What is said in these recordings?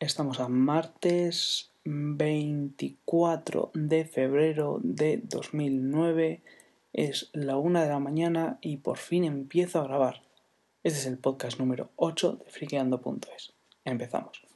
Estamos a martes 24 de febrero de 2009. Es la una de la mañana y por fin empiezo a grabar. Este es el podcast número 8 de friqueando.es. Empezamos.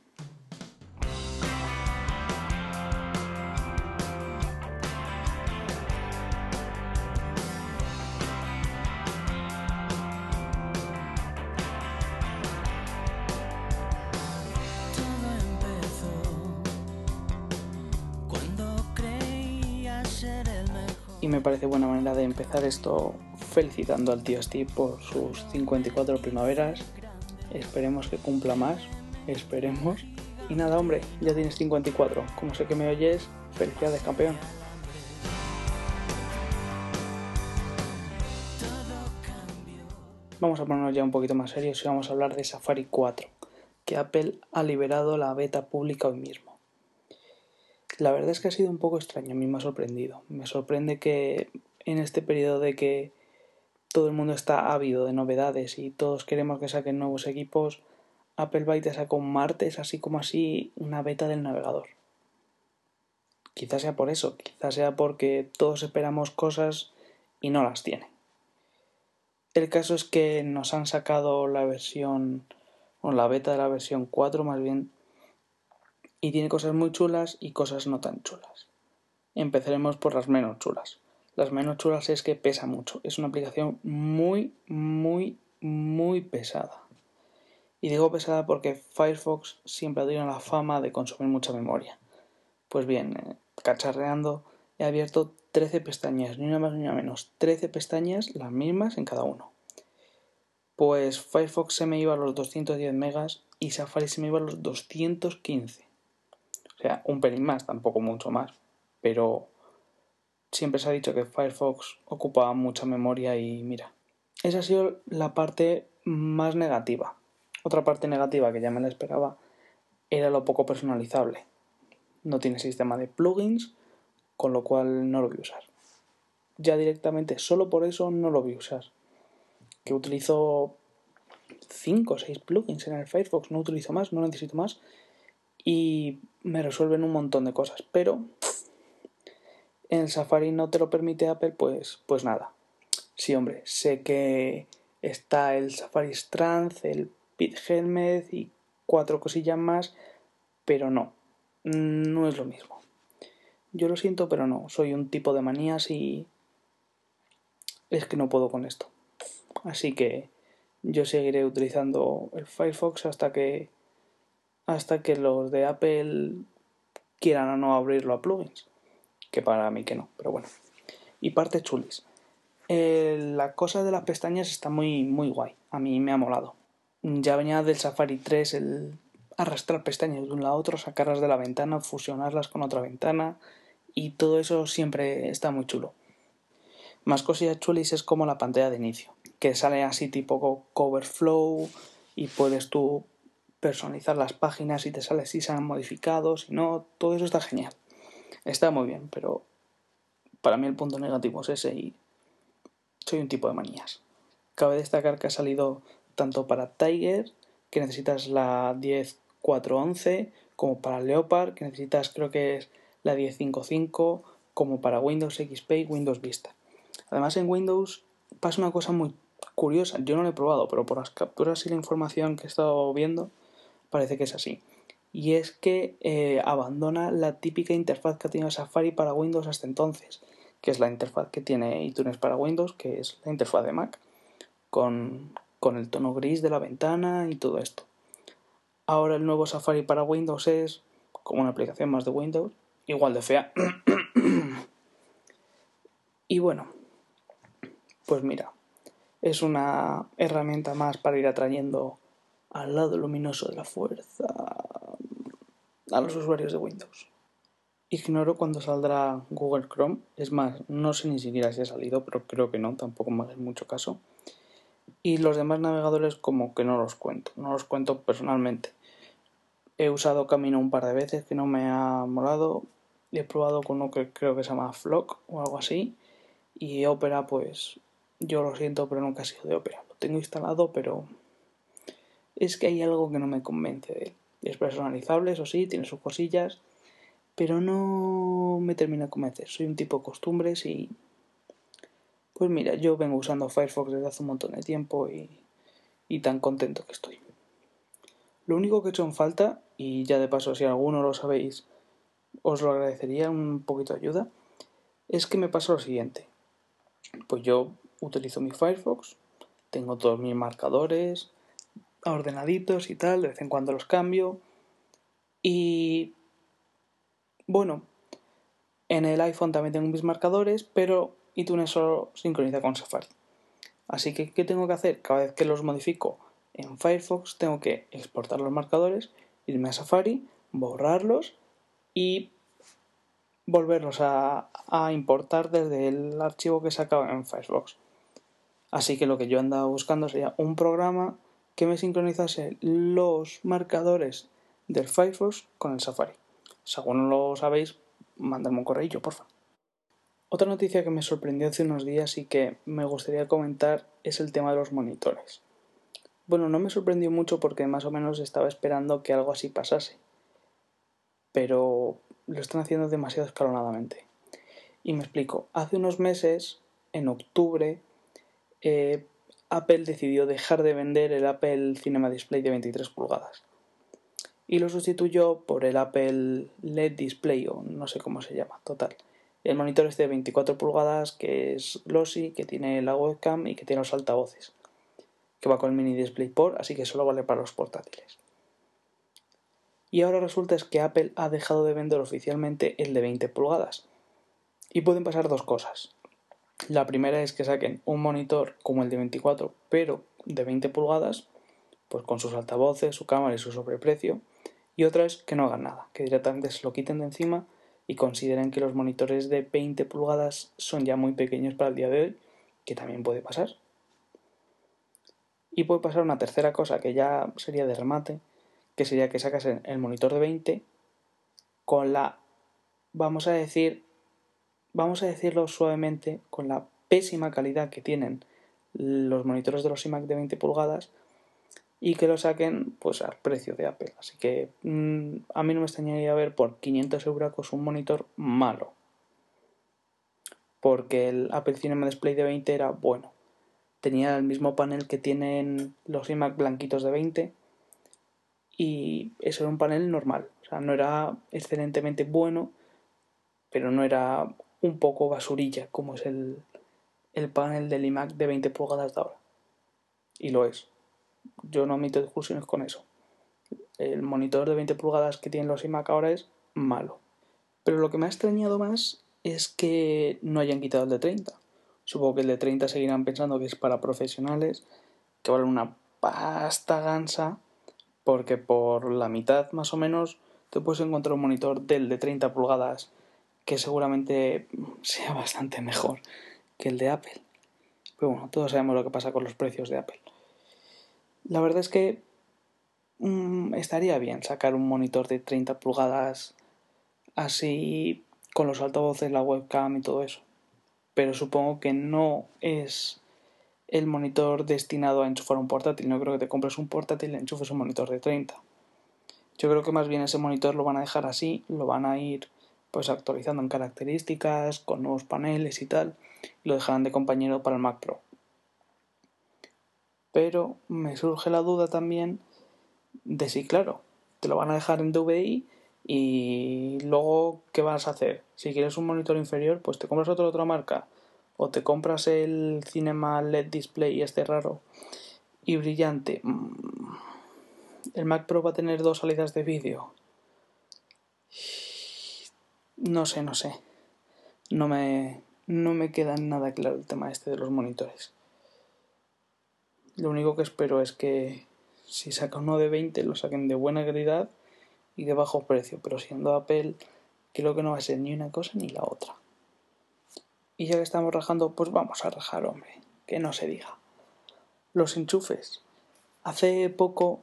Parece buena manera de empezar esto felicitando al tío Steve por sus 54 primaveras. Esperemos que cumpla más, esperemos. Y nada, hombre, ya tienes 54. Como sé que me oyes, felicidades, campeón. Vamos a ponernos ya un poquito más serios y vamos a hablar de Safari 4, que Apple ha liberado la beta pública hoy mismo. La verdad es que ha sido un poco extraño, a mí me ha sorprendido. Me sorprende que en este periodo de que todo el mundo está ávido de novedades y todos queremos que saquen nuevos equipos, Apple va y te saca un martes, así como así, una beta del navegador. Quizás sea por eso, quizás sea porque todos esperamos cosas y no las tiene. El caso es que nos han sacado la versión, o la beta de la versión 4 más bien, y tiene cosas muy chulas y cosas no tan chulas. Empezaremos por las menos chulas. Las menos chulas es que pesa mucho. Es una aplicación muy, muy, muy pesada. Y digo pesada porque Firefox siempre ha tenido la fama de consumir mucha memoria. Pues bien, eh, cacharreando, he abierto 13 pestañas, ni una más ni una menos. 13 pestañas, las mismas en cada uno. Pues Firefox se me iba a los 210 megas y Safari se me iba a los 215. Sea, un pelín más, tampoco mucho más. Pero siempre se ha dicho que Firefox ocupaba mucha memoria y mira. Esa ha sido la parte más negativa. Otra parte negativa que ya me la esperaba era lo poco personalizable. No tiene sistema de plugins, con lo cual no lo voy a usar. Ya directamente, solo por eso no lo voy a usar. Que utilizo 5 o 6 plugins en el Firefox, no utilizo más, no necesito más. Y me resuelven un montón de cosas. Pero en el Safari no te lo permite Apple, pues, pues nada. Sí, hombre, sé que está el Safari Strand, el Pit Helmet y cuatro cosillas más, pero no, no es lo mismo. Yo lo siento, pero no, soy un tipo de manías y es que no puedo con esto. Así que yo seguiré utilizando el Firefox hasta que hasta que los de Apple quieran o no abrirlo a plugins, que para mí que no, pero bueno. Y parte chulis. Eh, la cosa de las pestañas está muy muy guay, a mí me ha molado. Ya venía del Safari 3 el arrastrar pestañas de un lado a otro, sacarlas de la ventana, fusionarlas con otra ventana y todo eso siempre está muy chulo. Más cosillas chulis es como la pantalla de inicio, que sale así tipo cover flow y puedes tú personalizar las páginas y te sale si se han modificado, si no, todo eso está genial. Está muy bien, pero para mí el punto negativo es ese y soy un tipo de manías. Cabe destacar que ha salido tanto para Tiger, que necesitas la 10411, como para Leopard, que necesitas creo que es la 1055, como para Windows XP y Windows Vista. Además en Windows pasa una cosa muy curiosa, yo no lo he probado, pero por las capturas y la información que he estado viendo parece que es así. Y es que eh, abandona la típica interfaz que ha tenido Safari para Windows hasta entonces, que es la interfaz que tiene iTunes para Windows, que es la interfaz de Mac, con, con el tono gris de la ventana y todo esto. Ahora el nuevo Safari para Windows es como una aplicación más de Windows, igual de fea. y bueno, pues mira, es una herramienta más para ir atrayendo al lado luminoso de la fuerza a los usuarios de Windows. Ignoro cuándo saldrá Google Chrome, es más, no sé ni siquiera si ha salido, pero creo que no, tampoco me hace mucho caso. Y los demás navegadores como que no los cuento, no los cuento personalmente. He usado Camino un par de veces que no me ha molado. He probado con uno que creo que se llama Flock o algo así. Y Opera, pues yo lo siento, pero nunca ha sido de Opera. Lo tengo instalado, pero es que hay algo que no me convence de él. Es personalizable, eso sí, tiene sus cosillas, pero no me termina de convencer. Soy un tipo de costumbres y... Pues mira, yo vengo usando Firefox desde hace un montón de tiempo y, y tan contento que estoy. Lo único que he hecho en falta, y ya de paso si alguno lo sabéis, os lo agradecería un poquito de ayuda, es que me pasa lo siguiente. Pues yo utilizo mi Firefox, tengo todos mis marcadores ordenaditos y tal, de vez en cuando los cambio. Y bueno, en el iPhone también tengo mis marcadores, pero iTunes solo sincroniza con Safari. Así que, ¿qué tengo que hacer? Cada vez que los modifico en Firefox, tengo que exportar los marcadores, irme a Safari, borrarlos y volverlos a, importar desde el archivo que he sacado en Firefox. Así que lo que yo andaba buscando sería un programa que me sincronizase los marcadores del Firefox con el Safari. No lo sabéis, mandadme un correo, porfa. Otra noticia que me sorprendió hace unos días y que me gustaría comentar es el tema de los monitores. Bueno, no me sorprendió mucho porque más o menos estaba esperando que algo así pasase. Pero lo están haciendo demasiado escalonadamente. Y me explico. Hace unos meses, en octubre, eh, Apple decidió dejar de vender el Apple Cinema Display de 23 pulgadas. Y lo sustituyó por el Apple LED Display, o no sé cómo se llama, total. El monitor es de 24 pulgadas, que es glossy, que tiene la webcam y que tiene los altavoces. Que va con el mini DisplayPort, así que solo vale para los portátiles. Y ahora resulta es que Apple ha dejado de vender oficialmente el de 20 pulgadas. Y pueden pasar dos cosas. La primera es que saquen un monitor como el de 24, pero de 20 pulgadas, pues con sus altavoces, su cámara y su sobreprecio. Y otra es que no hagan nada, que directamente se lo quiten de encima y consideren que los monitores de 20 pulgadas son ya muy pequeños para el día de hoy, que también puede pasar. Y puede pasar una tercera cosa que ya sería de remate, que sería que sacas el monitor de 20 con la, vamos a decir, vamos a decirlo suavemente, con la pésima calidad que tienen los monitores de los iMac de 20 pulgadas y que lo saquen pues al precio de Apple. Así que mm, a mí no me extrañaría ver por 500 euros un monitor malo. Porque el Apple Cinema Display de 20 era bueno. Tenía el mismo panel que tienen los iMac blanquitos de 20 y eso era un panel normal. O sea, no era excelentemente bueno, pero no era un poco basurilla como es el, el panel del iMac de 20 pulgadas de ahora. Y lo es. Yo no admito discusiones con eso. El monitor de 20 pulgadas que tienen los iMac ahora es malo. Pero lo que me ha extrañado más es que no hayan quitado el de 30. Supongo que el de 30 seguirán pensando que es para profesionales, que vale una pasta gansa porque por la mitad más o menos te puedes encontrar un monitor del de 30 pulgadas que seguramente sea bastante mejor que el de Apple. Pero bueno, todos sabemos lo que pasa con los precios de Apple. La verdad es que mm, estaría bien sacar un monitor de 30 pulgadas así con los altavoces, la webcam y todo eso. Pero supongo que no es el monitor destinado a enchufar un portátil. No creo que te compres un portátil y enchufes un monitor de 30. Yo creo que más bien ese monitor lo van a dejar así, lo van a ir pues actualizando en características, con nuevos paneles y tal, y lo dejarán de compañero para el Mac Pro. Pero me surge la duda también de si, claro, te lo van a dejar en DVI y luego, ¿qué vas a hacer? Si quieres un monitor inferior, pues te compras otra otra marca o te compras el Cinema LED Display este raro y brillante. Mm, el Mac Pro va a tener dos salidas de vídeo. No sé, no sé. No me, no me queda nada claro el tema este de los monitores. Lo único que espero es que si saca uno de 20 lo saquen de buena calidad y de bajo precio. Pero siendo Apple, creo que no va a ser ni una cosa ni la otra. Y ya que estamos rajando, pues vamos a rajar, hombre, que no se diga. Los enchufes. Hace poco,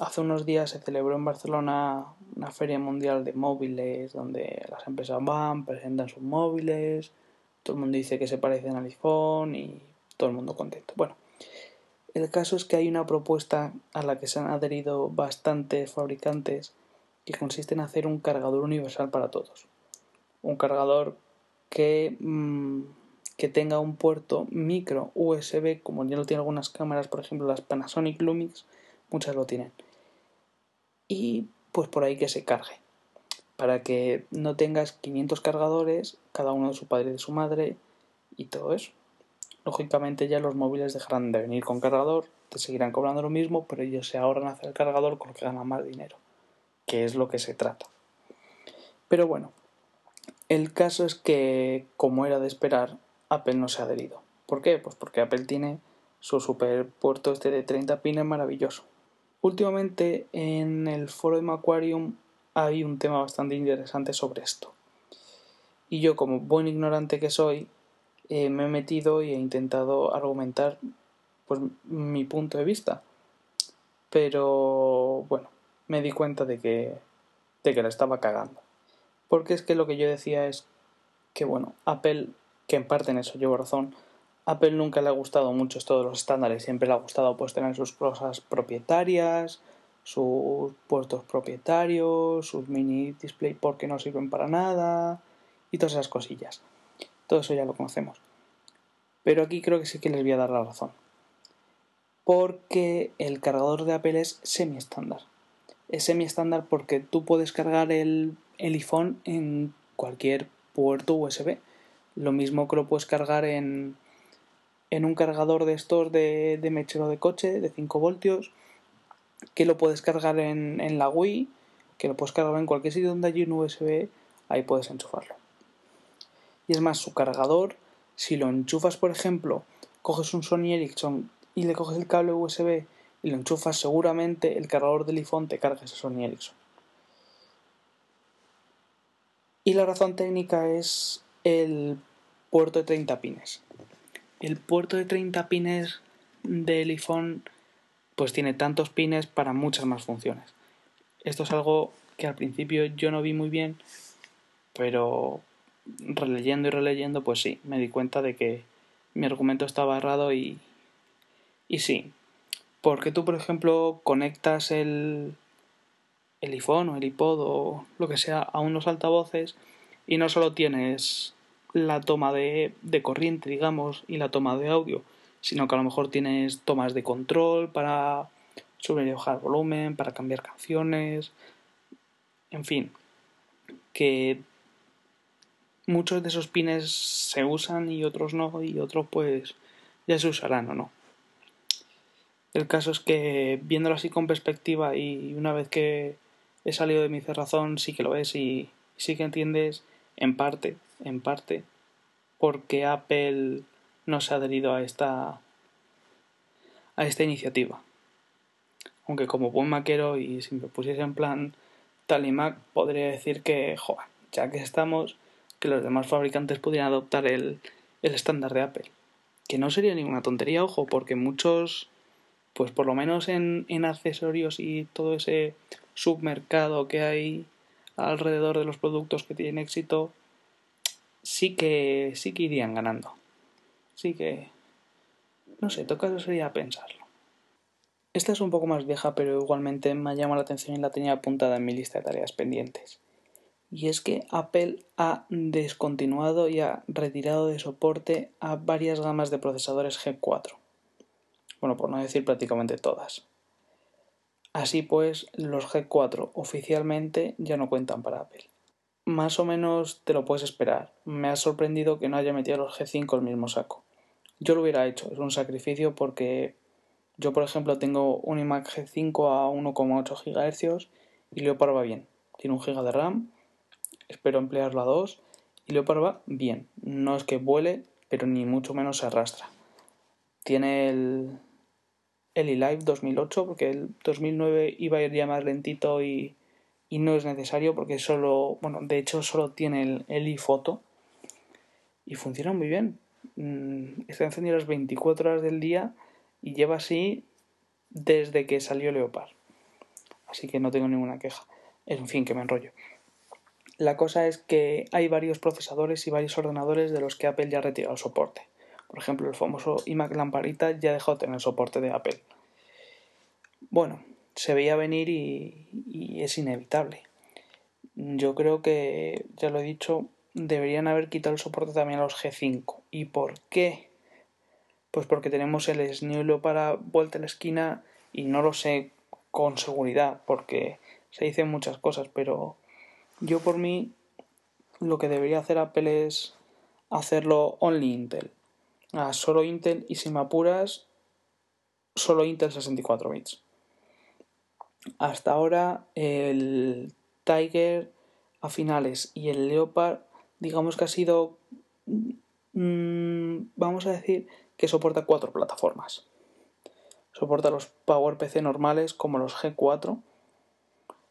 hace unos días se celebró en Barcelona una feria mundial de móviles donde las empresas van, presentan sus móviles, todo el mundo dice que se parecen al iPhone y todo el mundo contento. Bueno, El caso es que hay una propuesta a la que se han adherido bastantes fabricantes que consiste en hacer un cargador universal para todos. Un cargador que, mm, que tenga un puerto micro USB, como ya lo tienen algunas cámaras, por ejemplo las Panasonic Lumix, muchas lo tienen. Y pues por ahí que se cargue. Para que no tengas 500 cargadores, cada uno de su padre y de su madre y todo eso. Lógicamente ya los móviles dejarán de venir con cargador, te seguirán cobrando lo mismo, pero ellos se ahorran hacer el cargador con lo que ganan más dinero, que es lo que se trata. Pero bueno, el caso es que, como era de esperar, Apple no se ha adherido. ¿Por qué? Pues porque Apple tiene su super puerto este de 30 pines maravilloso. Últimamente en el foro de Macquarium hay un tema bastante interesante sobre esto. Y yo, como buen ignorante que soy, eh, me he metido y he intentado argumentar pues, mi punto de vista. Pero bueno, me di cuenta de que, de que la estaba cagando. Porque es que lo que yo decía es que, bueno, Apple, que en parte en eso llevo razón, Apple nunca le ha gustado mucho todos los estándares, siempre le ha gustado pues tener sus cosas propietarias, sus puertos propietarios, sus mini display porque no sirven para nada y todas esas cosillas. Todo eso ya lo conocemos. Pero aquí creo que sí que les voy a dar la razón. Porque el cargador de Apple es semi estándar. Es semi estándar porque tú puedes cargar el, el iPhone en cualquier puerto USB. Lo mismo que lo puedes cargar en, en un cargador de estos de, mechero de coche de 5 voltios. Que lo puedes cargar en, en la Wii. Que lo puedes cargar en cualquier sitio donde hay un USB. Ahí puedes enchufarlo. Y es más, su cargador, si lo enchufas, por ejemplo, coges un Sony Ericsson y le coges el cable USB y lo enchufas, seguramente el cargador del iPhone te carga ese Sony Ericsson. Y la razón técnica es el puerto de 30 pines. El puerto de 30 pines del iPhone pues tiene tantos pines para muchas más funciones. Esto es algo que al principio yo no vi muy bien, pero releyendo y releyendo, pues sí, me di cuenta de que mi argumento estaba errado y, y sí. Porque tú, por ejemplo, conectas el, el iPhone o el iPod o lo que sea a unos altavoces y no solo tienes la toma de, de corriente, digamos, y la toma de audio, sino que a lo mejor tienes tomas de control para subir y bajar volumen, para cambiar canciones, en fin, que muchos de esos pines se usan y otros no, y otros pues ya se usarán o no. El caso es que viéndolo así con perspectiva y una vez que he salido de mi cerrazón sí que lo ves y sí que entiendes en parte, en parte, porque Apple no se ha adherido a esta a esta iniciativa. Aunque como buen maquero y si me pusiese en plan tal y Mac, podría decir que, joder, ya que estamos, que los demás fabricantes pudieran adoptar el, el estándar de Apple. Que no sería ninguna tontería, ojo, porque muchos, pues por lo menos en, en accesorios y todo ese submercado que hay alrededor de los productos que tienen éxito, sí que sí que irían ganando. Sí que no sé, toca sería pensarlo. Esta es un poco más vieja, pero igualmente me ha llamado la atención y la tenía apuntada en mi lista de tareas pendientes y es que Apple ha descontinuado y ha retirado de soporte a varias gamas de procesadores G4. Bueno, por no decir prácticamente todas. Así pues, los G4 oficialmente ya no cuentan para Apple. Más o menos te lo puedes esperar. Me ha sorprendido que no haya metido los G5 al mismo saco. Yo lo hubiera hecho, es un sacrificio porque yo, por ejemplo, tengo un iMac G5 a 1,8 GHz y Leopard va bien. Tiene un GB de RAM espero emplearlo a 2 y Leopard va bien. No es que vuele, pero ni mucho menos se arrastra. Tiene el, el eLive 2008 porque el 2009 iba a ir ya más lentito y, y no es necesario porque solo, bueno, de hecho solo tiene el, el iPhoto y funciona muy bien. Mm, está encendido las 24 horas del día y lleva así desde que salió Leopard. Así que no tengo ninguna queja. En fin, que me enrollo. La cosa es que hay varios procesadores y varios ordenadores de los que Apple ya ha retirado el soporte. Por ejemplo, el famoso iMac lamparita ya dejó de tener soporte de Apple. Bueno, se veía venir y, es inevitable. Yo creo que, ya lo he dicho, deberían haber quitado el soporte también a los G5. ¿Y por qué? Pues porque tenemos el SNIULO para vuelta a la esquina y no lo sé con seguridad porque se dicen muchas cosas, pero yo por mí lo que debería hacer Apple es hacerlo only Intel. Ah, solo Intel y si me apuras, solo Intel 64 bits. Hasta ahora el Tiger a finales y el Leopard digamos que ha sido mmm, vamos a decir que soporta cuatro plataformas. Soporta los PowerPC normales como los G4,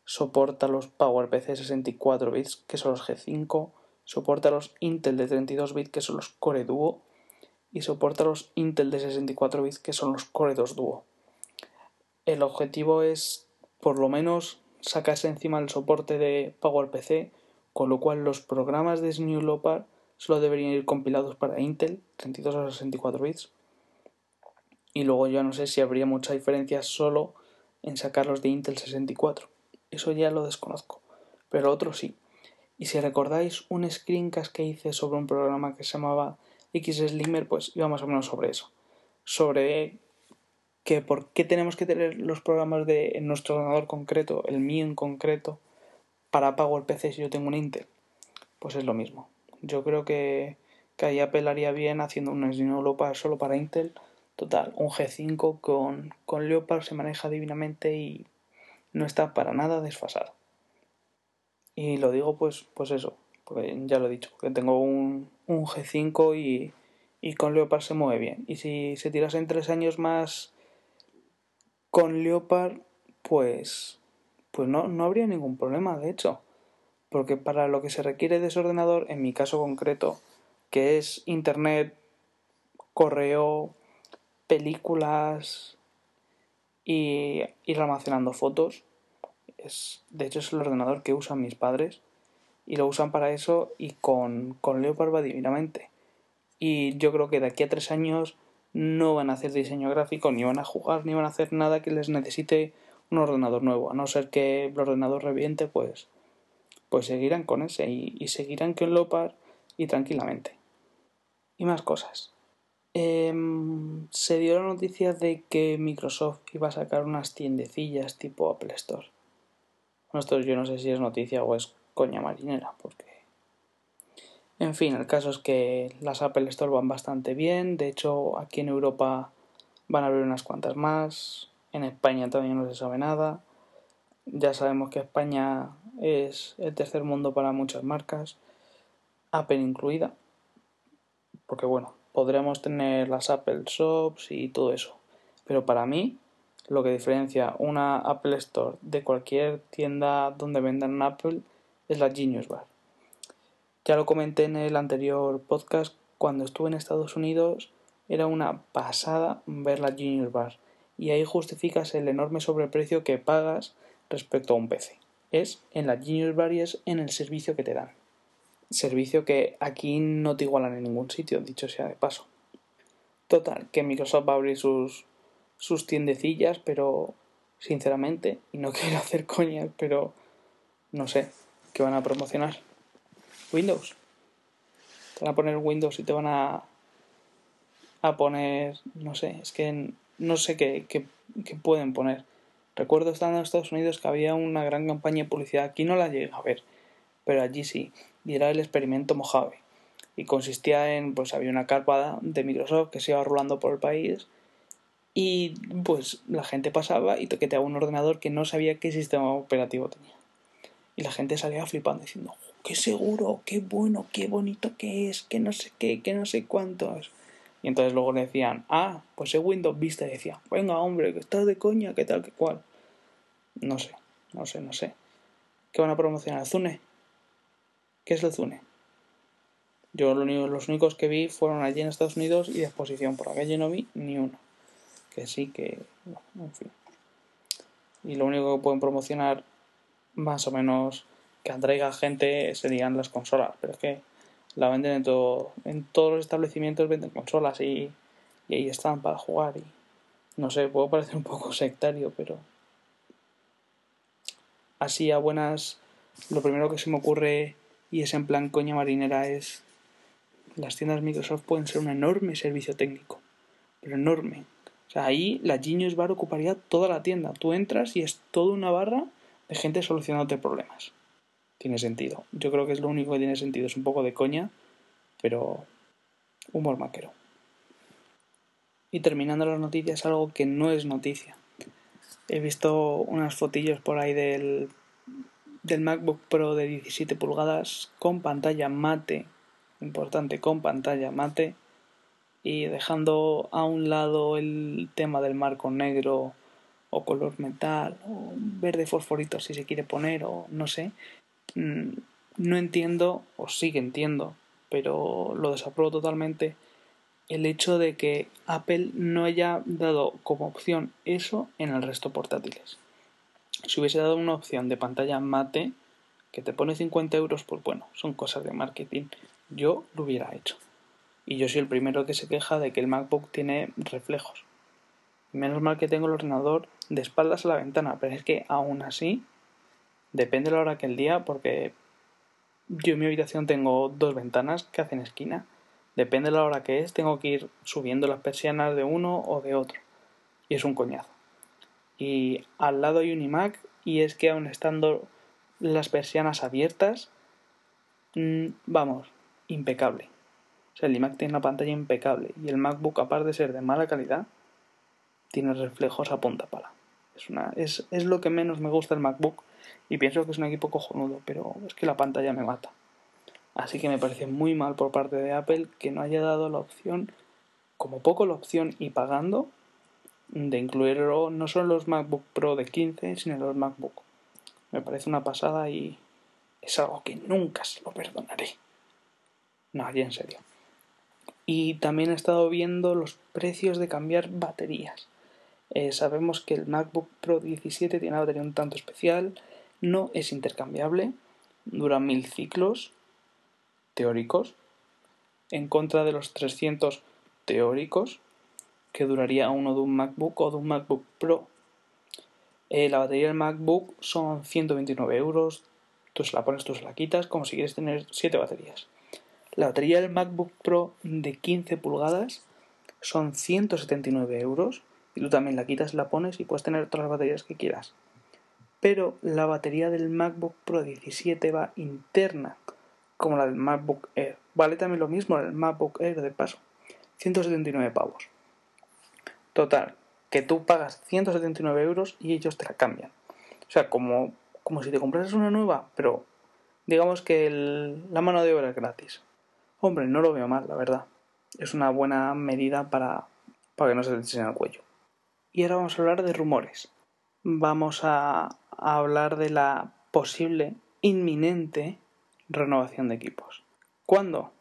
soporta los PowerPC 64 bits que son los G5, soporta los Intel de 32 bits que son los Core Duo y soporta los Intel de 64 bits que son los Core 2 Duo. El objetivo es por lo menos sacarse encima el soporte de PowerPC, con lo cual los programas de SNU Leopard solo deberían ir compilados para Intel 32 a 64 bits. Y luego ya no sé si habría mucha diferencia solo en sacarlos de Intel 64. Eso ya lo desconozco. Pero otro sí. Y si recordáis un screencast que hice sobre un programa que se llamaba XSlimmer, pues iba más o menos sobre eso. Sobre que por qué tenemos que tener los programas de en nuestro ordenador concreto, el mío en concreto, para PowerPC si yo tengo un Intel. Pues es lo mismo. Yo creo que, que ahí apelaría bien haciendo un Leopard solo para Intel. Total, un G5 con, con Leopard se maneja divinamente y no está para nada desfasado. Y lo digo pues, pues eso, porque ya lo he dicho, que tengo un, un G5 y, y con Leopard se mueve bien. Y si se en tres años más con Leopard, pues, pues no, no habría ningún problema, de hecho porque para lo que se requiere de ese ordenador, en mi caso concreto, que es internet, correo, películas y ir almacenando fotos, es, de hecho es el ordenador que usan mis padres y lo usan para eso y con, con Leopard va divinamente. Y yo creo que de aquí a tres años no van a hacer diseño gráfico, ni van a jugar, ni van a hacer nada que les necesite un ordenador nuevo. A no ser que el ordenador reviente, pues pues seguirán con ese y, seguirán con Lopar y tranquilamente. Y más cosas. Em, se dio la noticia de que Microsoft iba a sacar unas tiendecillas tipo Apple Store. Esto yo no sé si es noticia o es coña marinera, porque... En fin, el caso es que las Apple Store van bastante bien. De hecho, aquí en Europa van a haber unas cuantas más. En España todavía no se sabe nada. Ya sabemos que España es el tercer mundo para muchas marcas, Apple incluida, porque bueno, podremos tener las Apple Shops y todo eso, pero para mí lo que diferencia una Apple Store de cualquier tienda donde vendan Apple es la Genius Bar. Ya lo comenté en el anterior podcast, cuando estuve en Estados Unidos era una pasada ver la Genius Bar y ahí justificas el enorme sobreprecio que pagas respecto a un PC. Es en la Genius Various en el servicio que te dan. Servicio que aquí no te igualan en ningún sitio, dicho sea de paso. Total, que Microsoft va a abrir sus, sus tiendecillas, pero sinceramente, y no quiero hacer coñas, pero no sé, ¿qué van a promocionar? Windows. Te van a poner Windows y te van a, a poner, no sé, es que no sé qué, qué, pueden poner. Recuerdo estando en Estados Unidos que había una gran campaña de publicidad, aquí no la llegué a ver, pero allí sí, y era el experimento Mojave. Y consistía en, pues había una carpa de Microsoft que se iba rolando por el país y pues la gente pasaba y toqueteaba un ordenador que no sabía qué sistema operativo tenía. Y la gente salía flipando diciendo, qué seguro, qué bueno, qué bonito que es, que no sé qué, que no sé cuántos. Y entonces luego decían, ah, pues es Windows Vista. Y decía, venga, hombre, que estás de coña, qué tal, qué cual. No sé, no sé, no sé. ¿Qué van a promocionar? ¿Zune? ¿Qué es el Zune? Yo los únicos que vi fueron allí en Estados Unidos y de exposición. Por acá no vi ni uno. Que sí, que. En fin. Y lo único que pueden promocionar, más o menos, que atraiga gente serían las consolas. Pero es que La venden en, todo, en todos los establecimientos, venden consolas y, y ahí están para jugar. Y no sé, puedo parecer un poco sectario, pero así a buenas, lo primero que se me ocurre y es en plan coña marinera es las tiendas Microsoft pueden ser un enorme servicio técnico, pero enorme. O sea, ahí la Genius Bar ocuparía toda la tienda. Tú entras y es toda una barra de gente solucionándote problemas. Tiene sentido. Yo creo que es lo único que tiene sentido. Es un poco de coña, pero humor maquero. Y terminando las noticias, algo que no es noticia. He visto unas fotillos por ahí del, del MacBook Pro de 17 pulgadas con pantalla mate, importante, con pantalla mate, y dejando a un lado el tema del marco negro o color metal o verde fosforito si se quiere poner o no sé. Mm, no entiendo, o sí que entiendo, pero lo desapruebo totalmente el hecho de que Apple no haya dado como opción eso en el resto portátiles. Si hubiese dado una opción de pantalla mate que te pone 50 euros, pues bueno, son cosas de marketing. Yo lo hubiera hecho. Y yo soy el primero que se queja de que el MacBook tiene reflejos. Menos mal que tengo el ordenador de espaldas a la ventana, pero es que aún así, depende de la hora que el día, porque yo en mi habitación tengo dos ventanas que hacen esquina Depende de la hora que es, tengo que ir subiendo las persianas de uno o de otro. Y es un coñazo. Y al lado hay un iMac y es que aun estando las persianas abiertas, mm, vamos, impecable. O sea, el iMac tiene una pantalla impecable y el MacBook, aparte de ser de mala calidad, tiene reflejos a punta pala. Es, una, es, es lo que menos me gusta del MacBook y pienso que es un equipo cojonudo, pero es que la pantalla me mata. Así que me parece muy mal por parte de Apple que no haya dado la opción, como poco la opción y pagando, de incluirlo no solo los MacBook Pro de 15, sino los MacBook. Me parece una pasada y es algo que nunca se lo perdonaré. No, ya en serio. Y también he estado viendo los precios de cambiar baterías. Eh, sabemos que el MacBook Pro 17 tiene una batería un tanto especial, no es intercambiable, dura mil ciclos teóricos en contra de los 300 teóricos que duraría uno de un MacBook o de un MacBook Pro. Eh, la batería del MacBook son 129 euros, tú se la pones, tú se la quitas, como si quieres tener 7 baterías. La batería del MacBook Pro de 15 pulgadas son 179 euros y tú también la quitas, la pones y puedes tener todas las baterías que quieras. Pero la batería del MacBook Pro 17 va interna, como la del MacBook Air. Vale también lo mismo el MacBook Air de paso. 179 pavos. Total, que tú pagas 179 euros y ellos te la cambian. O sea, como, como si te comprases una nueva, pero digamos que la mano de obra es gratis. Hombre, no lo veo mal, la verdad. Es una buena medida para, para que no se te enseñe el cuello. Y ahora vamos a hablar de rumores. Vamos a, hablar de la posible, inminente renovación de equipos. ¿Cuándo?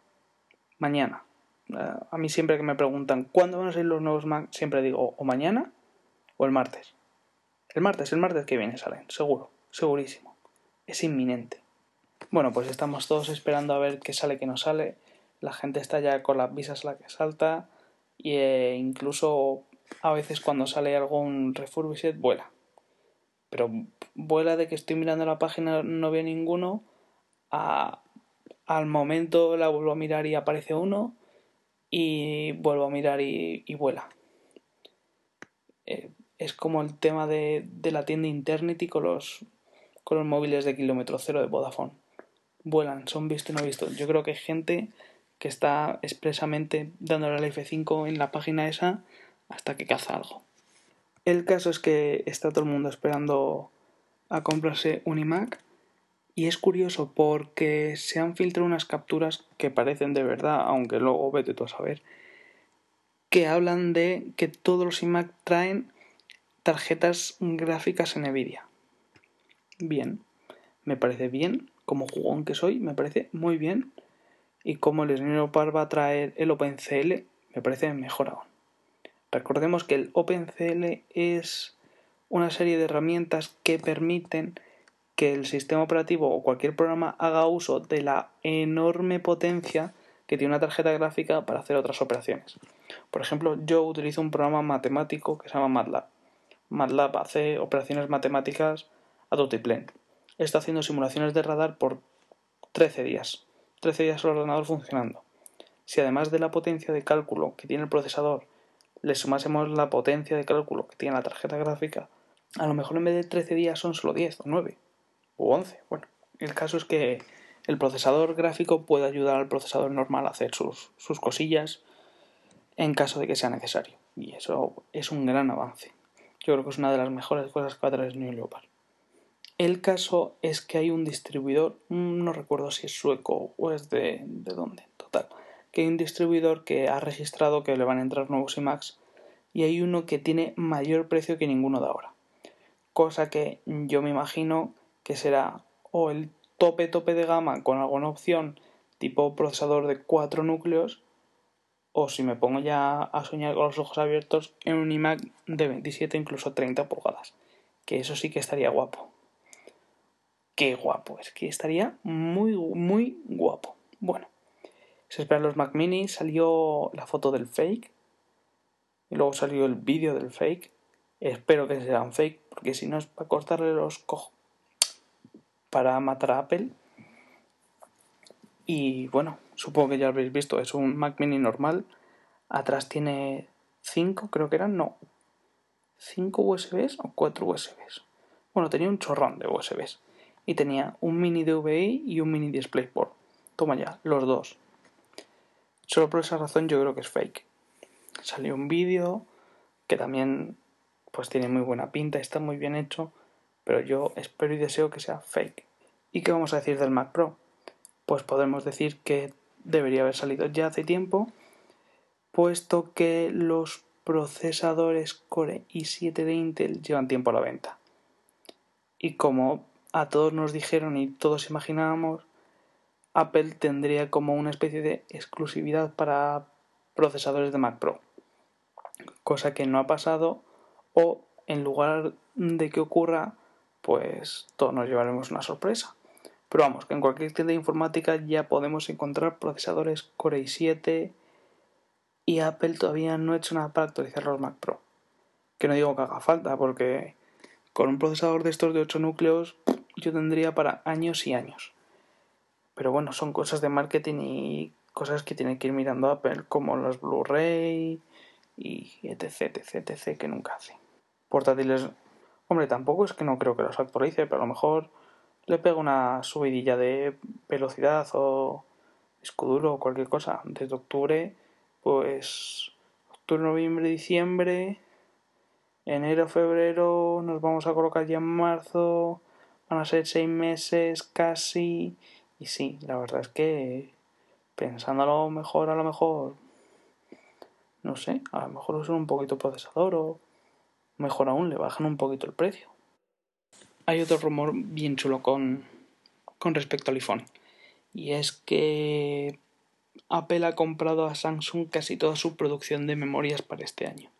Mañana. Eh, a mí siempre que me preguntan cuándo van a salir los nuevos Mac, siempre digo o mañana o el martes. El martes, el martes que viene salen, seguro, segurísimo. Es inminente. Bueno, pues estamos todos esperando a ver qué sale, qué no sale. La gente está ya con las visas a la que salta. E incluso a veces cuando sale algún refurbished vuela. Pero vuela de que estoy mirando la página, no veo ninguno al momento la vuelvo a mirar y aparece uno y vuelvo a mirar y, vuela. Eh, es como el tema de, la tienda Internity con los, con los móviles de kilómetro cero de Vodafone. Vuelan, son visto y no visto. Yo creo que hay gente que está expresamente dándole al F5 en la página esa hasta que caza algo. El caso es que está todo el mundo esperando a comprarse un iMac y es curioso porque se han filtrado unas capturas que parecen de verdad, aunque luego vete tú a saber, que hablan de que todos los iMac traen tarjetas gráficas en Nvidia. Bien, me parece bien, como jugón que soy, me parece muy bien. Y como el ingeniero Par va a traer el OpenCL, me parece mejor aún. Recordemos que el OpenCL es una serie de herramientas que permiten que el sistema operativo o cualquier programa haga uso de la enorme potencia que tiene una tarjeta gráfica para hacer otras operaciones. Por ejemplo, yo utilizo un programa matemático que se llama MATLAB. MATLAB hace operaciones matemáticas a tutiplén. Está haciendo simulaciones de radar por 13 días. 13 días el ordenador funcionando. Si además de la potencia de cálculo que tiene el procesador le sumásemos la potencia de cálculo que tiene la tarjeta gráfica, a lo mejor en vez de 13 días son solo 10 o 9 o 11. Bueno, el caso es que el procesador gráfico puede ayudar al procesador normal a hacer sus, sus cosillas en caso de que sea necesario. Y eso es un gran avance. Yo creo que es una de las mejores cosas que va a traer New Leopard. El caso es que hay un distribuidor, no recuerdo si es sueco o es de, de dónde, total, que hay un distribuidor que ha registrado que le van a entrar nuevos iMacs y hay uno que tiene mayor precio que ninguno de ahora. Cosa que yo me imagino que será o el tope tope de gama con alguna opción tipo procesador de 4 núcleos o si me pongo ya a soñar con los ojos abiertos en un iMac de 27 incluso 30 pulgadas que eso sí que estaría guapo qué guapo es que estaría muy muy guapo bueno se esperan los Mac Mini salió la foto del fake y luego salió el vídeo del fake espero que sean fake porque si no es para cortarle los cojos para matar a Apple. Y bueno, supongo que ya habréis visto, es un Mac mini normal. Atrás tiene 5, creo que eran, no. 5 USBs o 4 USBs. Bueno, tenía un chorrón de USBs. Y tenía un mini DVI y un mini DisplayPort. Toma ya, los dos. Solo por esa razón yo creo que es fake. Salió un vídeo que también pues tiene muy buena pinta, está muy bien hecho pero yo espero y deseo que sea fake. ¿Y qué vamos a decir del Mac Pro? Pues podemos decir que debería haber salido ya hace tiempo, puesto que los procesadores Core i7 de Intel llevan tiempo a la venta. Y como a todos nos dijeron y todos imaginábamos, Apple tendría como una especie de exclusividad para procesadores de Mac Pro. Cosa que no ha pasado o en lugar de que ocurra pues todos nos llevaremos una sorpresa. Pero vamos, que en cualquier tienda de informática ya podemos encontrar procesadores Core i7 y Apple todavía no ha hecho nada para actualizar los Mac Pro. Que no digo que haga falta, porque con un procesador de estos de 8 núcleos yo tendría para años y años. Pero bueno, son cosas de marketing y cosas que tiene que ir mirando Apple, como los Blu-ray y etc, etc, etc, que nunca hace. Portátiles Hombre, tampoco es que no creo que los actualice, pero a lo mejor le pego una subidilla de velocidad o escuduro o cualquier cosa. Desde octubre, pues octubre, noviembre, diciembre, enero, febrero, nos vamos a colocar ya en marzo, van a ser seis meses casi. Y sí, la verdad es que pensándolo mejor, a lo mejor, no sé, a lo mejor uso un poquito procesador o Mejor aún, le bajan un poquito el precio. Hay otro rumor bien chulo con, con respecto al iPhone. Y es que Apple ha comprado a Samsung casi toda su producción de memorias para este año.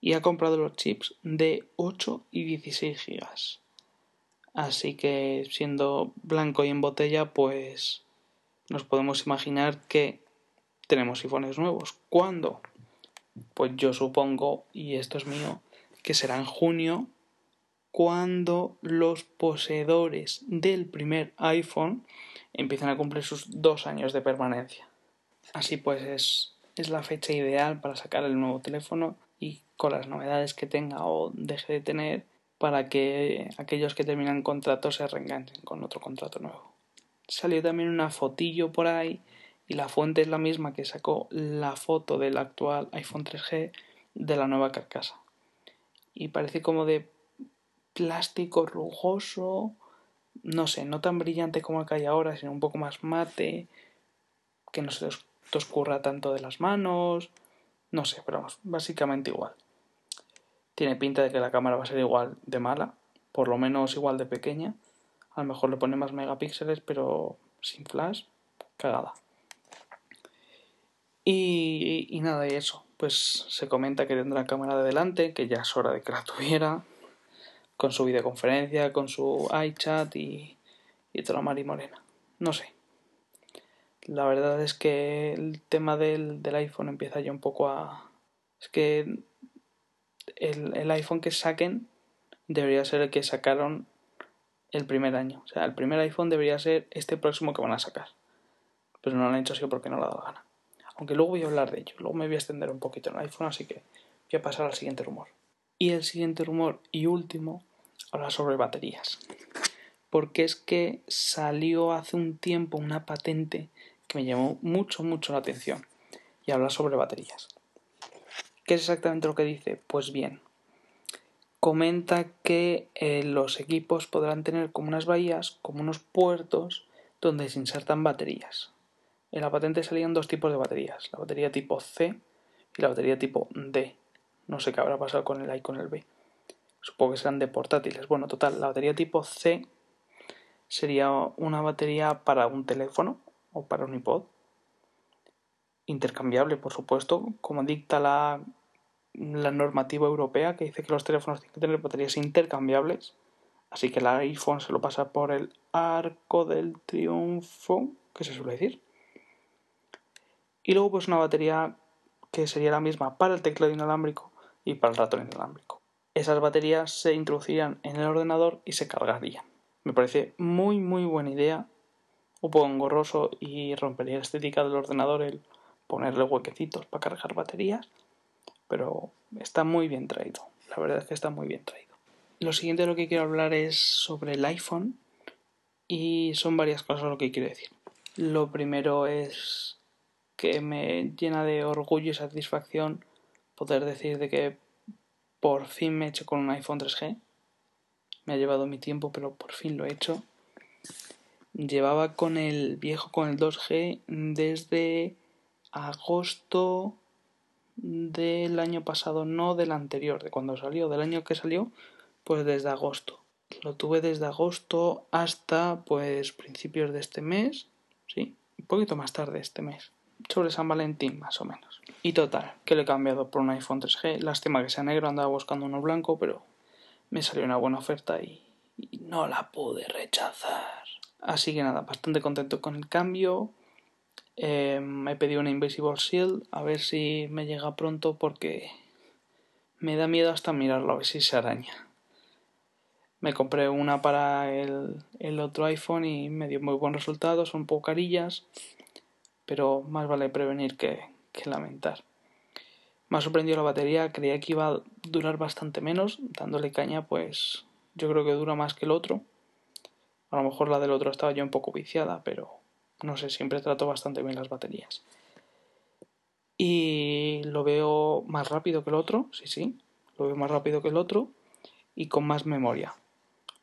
Y ha comprado los chips de 8 y 16 gigas. Así que siendo blanco y en botella, pues nos podemos imaginar que tenemos iPhones nuevos. ¿Cuándo? Pues yo supongo, y esto es mío, que será en junio cuando los poseedores del primer iPhone empiezan a cumplir sus dos años de permanencia. Así pues es, es la fecha ideal para sacar el nuevo teléfono y con las novedades que tenga o deje de tener para que aquellos que terminan contrato se reenganchen con otro contrato nuevo. Salió también una fotillo por ahí y la fuente es la misma que sacó la foto del actual iPhone 3G de la nueva carcasa. Y parece como de plástico rugoso, no sé, no tan brillante como que hay ahora, sino un poco más mate, que no se te oscurra tanto de las manos, no sé, pero vamos, básicamente igual. Tiene pinta de que la cámara va a ser igual de mala, por lo menos igual de pequeña. A lo mejor le pone más megapíxeles, pero sin flash, cagada. Y, y nada, de eso. Pues se comenta que tendrá cámara de delante, que ya es hora de que la tuviera. con su videoconferencia, con su iChat y, y toda la marimorena. No sé. La verdad es que el tema del, del iPhone empieza ya un poco a... Es que el, el iPhone que saquen debería ser el que sacaron el primer año. O sea, el primer iPhone debería ser este próximo que van a sacar. Pero no lo han hecho así porque no le ha dado gana. Aunque luego voy a hablar de ello. Luego me voy a extender un poquito en el iPhone, así que voy a pasar al siguiente rumor. Y el siguiente rumor y último habla sobre baterías. Porque es que salió hace un tiempo una patente que me llamó mucho, mucho la atención. Y habla sobre baterías. ¿Qué es exactamente lo que dice? Pues bien, comenta que eh, los equipos podrán tener como unas bahías, como unos puertos donde se insertan baterías. En la patente salían dos tipos de baterías, la batería tipo C y la batería tipo D. No sé qué habrá pasado con el A y con el B. Supongo que serán de portátiles. Bueno, total, la batería tipo C sería una batería para un teléfono o para un iPod. Intercambiable, por supuesto, como dicta la la normativa europea que dice que los teléfonos tienen que tener baterías intercambiables. Así que el iPhone se lo pasa por el arco del triunfo, que se suele decir. Y luego pues una batería que sería la misma para el teclado inalámbrico y para el ratón inalámbrico. Esas baterías se introducirían en el ordenador y se cargarían. Me parece muy muy buena idea. Un poco engorroso y rompería la estética del ordenador el ponerle huequecitos para cargar baterías pero está muy bien traído. La verdad es que está muy bien traído. Lo siguiente de lo que quiero hablar es sobre el iPhone y son varias cosas lo que quiero decir. Lo primero es que me llena de orgullo y satisfacción poder decir de que por fin me he hecho con un iPhone 3G. Me ha llevado mi tiempo, pero por fin lo he hecho. Llevaba con el viejo, con el 2G, desde agosto del año pasado, no del anterior, de cuando salió, del año que salió, pues desde agosto. Lo tuve desde agosto hasta pues principios de este mes, sí, un poquito más tarde este mes, sobre San Valentín más o menos. Y total, que lo he cambiado por un iPhone 3G, lástima que sea negro, andaba buscando uno blanco, pero me salió una buena oferta y, y no la pude rechazar. Así que nada, bastante contento con el cambio eh, he pedido una Invisible Shield a ver si me llega pronto porque me da miedo hasta mirarlo a ver si se araña. Me compré una para el, otro iPhone y me dio muy buen resultado, son un poco carillas, pero más vale prevenir que, que lamentar. Me ha sorprendido la batería, creía que iba a durar bastante menos, dándole caña pues yo creo que dura más que el otro. A lo mejor la del otro estaba ya un poco viciada, pero no sé, siempre trato bastante bien las baterías. Y lo veo más rápido que el otro, sí, sí, lo veo más rápido que el otro y con más memoria.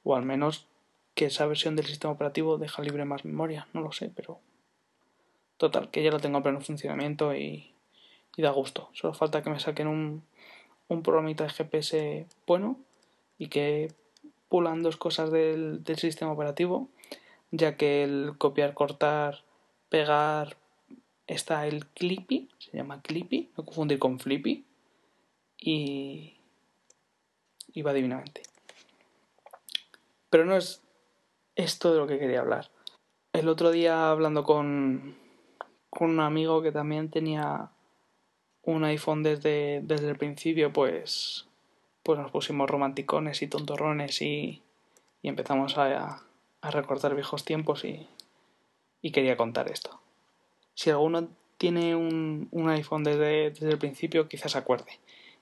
O al menos que esa versión del sistema operativo deja libre más memoria, no lo sé, pero total, que ya lo tengo en pleno funcionamiento y, y da gusto. Solo falta que me saquen un, un programita de GPS bueno y que pulan dos cosas del, del sistema operativo ya que el copiar, cortar, pegar está el Clippy, se llama Clippy, no confundir con Flippy, y, y va divinamente. Pero no es esto de lo que quería hablar. El otro día hablando con, con un amigo que también tenía un iPhone desde, desde el principio, pues, pues nos pusimos romanticones y tontorrones y, y empezamos a, a recordar viejos tiempos y, y quería contar esto. Si alguno tiene un, un iPhone desde, desde, el principio, quizás acuerde.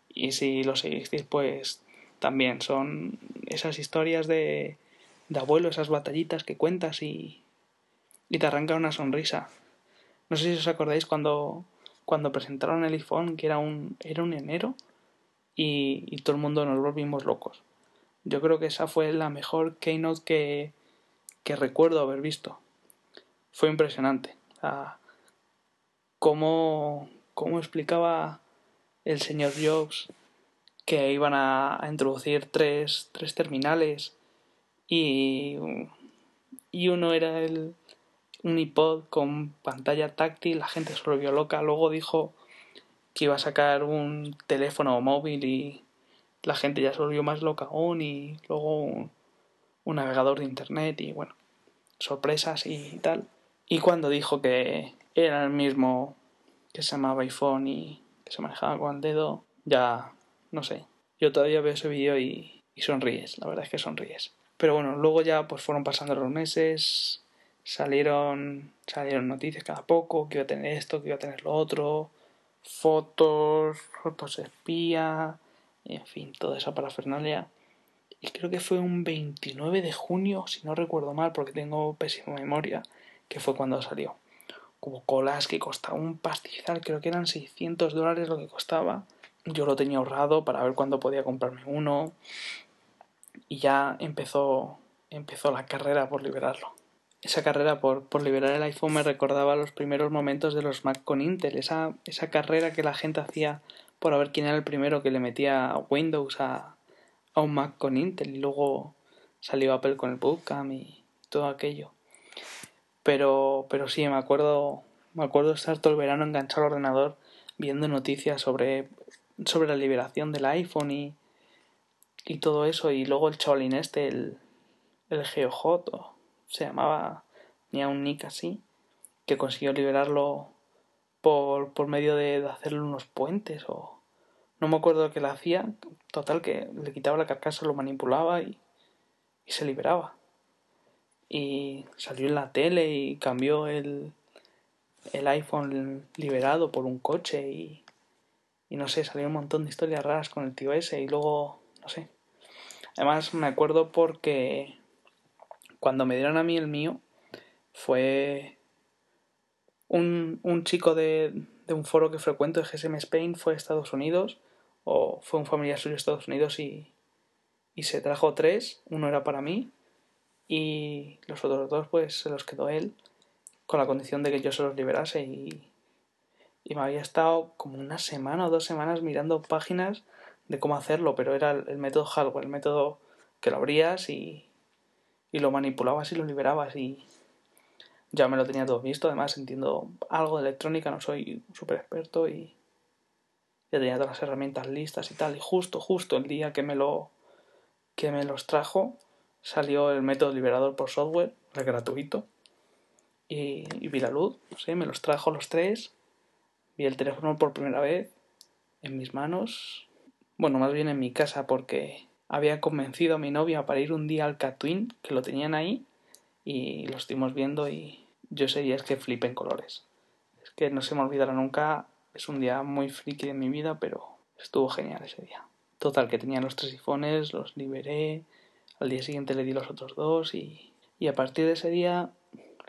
Y si lo seguisteis, pues también son esas historias de, de abuelo, esas batallitas que cuentas y, y te arranca una sonrisa. No sé si os acordáis cuando, cuando presentaron el iPhone, que era un, era un enero, y, y todo el mundo nos volvimos locos. Yo creo que esa fue la mejor keynote que, que recuerdo haber visto. Fue impresionante. cómo, cómo explicaba el señor Jobs que iban a, a introducir tres, tres, terminales y, y uno era el, un iPod con pantalla táctil, la gente se volvió loca, luego dijo que iba a sacar un teléfono móvil y la gente ya se volvió más loca aún y luego un, un navegador de internet y bueno, sorpresas y tal. Y cuando dijo que era el mismo que se llamaba iPhone y que se manejaba con el dedo, ya no sé. Yo todavía veo ese vídeo y, y sonríes, la verdad es que sonríes. Pero bueno, luego ya pues fueron pasando los meses, salieron, salieron noticias cada poco, que iba a tener esto, que iba a tener lo otro, fotos, fotos espía, en fin, toda esa parafernalia. Creo que fue un 29 de junio, si no recuerdo mal, porque tengo pésima memoria, que fue cuando salió. Como colas que costaba un pastizal, creo que eran 600 dólares lo que costaba. Yo lo tenía ahorrado para ver cuándo podía comprarme uno. Y ya empezó, empezó la carrera por liberarlo. Esa carrera por, por liberar el iPhone me recordaba los primeros momentos de los Mac con Intel. Esa, esa carrera que la gente hacía por ver quién era el primero que le metía Windows a, a un Mac con Intel. Y luego salió Apple con el Bootcamp y todo aquello. Pero, pero sí, me acuerdo, me acuerdo estar todo el verano enganchado al ordenador viendo noticias sobre, sobre la liberación del iPhone y, y todo eso. Y luego el chavalín este, el, el GeoHot, se llamaba, tenía un nick así, que consiguió liberarlo por, por medio de, de hacerle unos puentes o no me acuerdo que le hacía. Total, que le quitaba la carcasa, lo manipulaba y, y se liberaba y salió en la tele y cambió el, el iPhone liberado por un coche y, y no sé, salió un montón de historias raras con el tío ese y luego, no sé. Además me acuerdo porque cuando me dieron a mí el mío fue un, un chico de, de un foro que frecuento de GSM Spain fue a Estados Unidos o fue un familiar suyo a Estados Unidos y, y se trajo tres, uno era para mí y los otros dos pues se los quedó él con la condición de que yo se los liberase y, y me había estado como una semana o dos semanas mirando páginas de cómo hacerlo, pero era el, el método hardware, el método que lo abrías y, y lo manipulabas y lo liberabas y ya me lo tenía todo visto, además entiendo algo de electrónica, no soy súper experto y ya tenía todas las herramientas listas y tal, y justo, justo el día que me lo que me los trajo, salió el método liberador por software, el gratuito, y, vi la luz, no sé, me los trajo los tres, vi el teléfono por primera vez en mis manos, bueno, más bien en mi casa porque había convencido a mi novia para ir un día al Catwin, que lo tenían ahí, y lo estuvimos viendo y yo ese día es que flipé en colores. Es que no se me olvidará nunca, es un día muy friki de mi vida, pero estuvo genial ese día. Total, que tenía los tres iPhones, los liberé, al día siguiente le di los otros dos y, y a partir de ese día,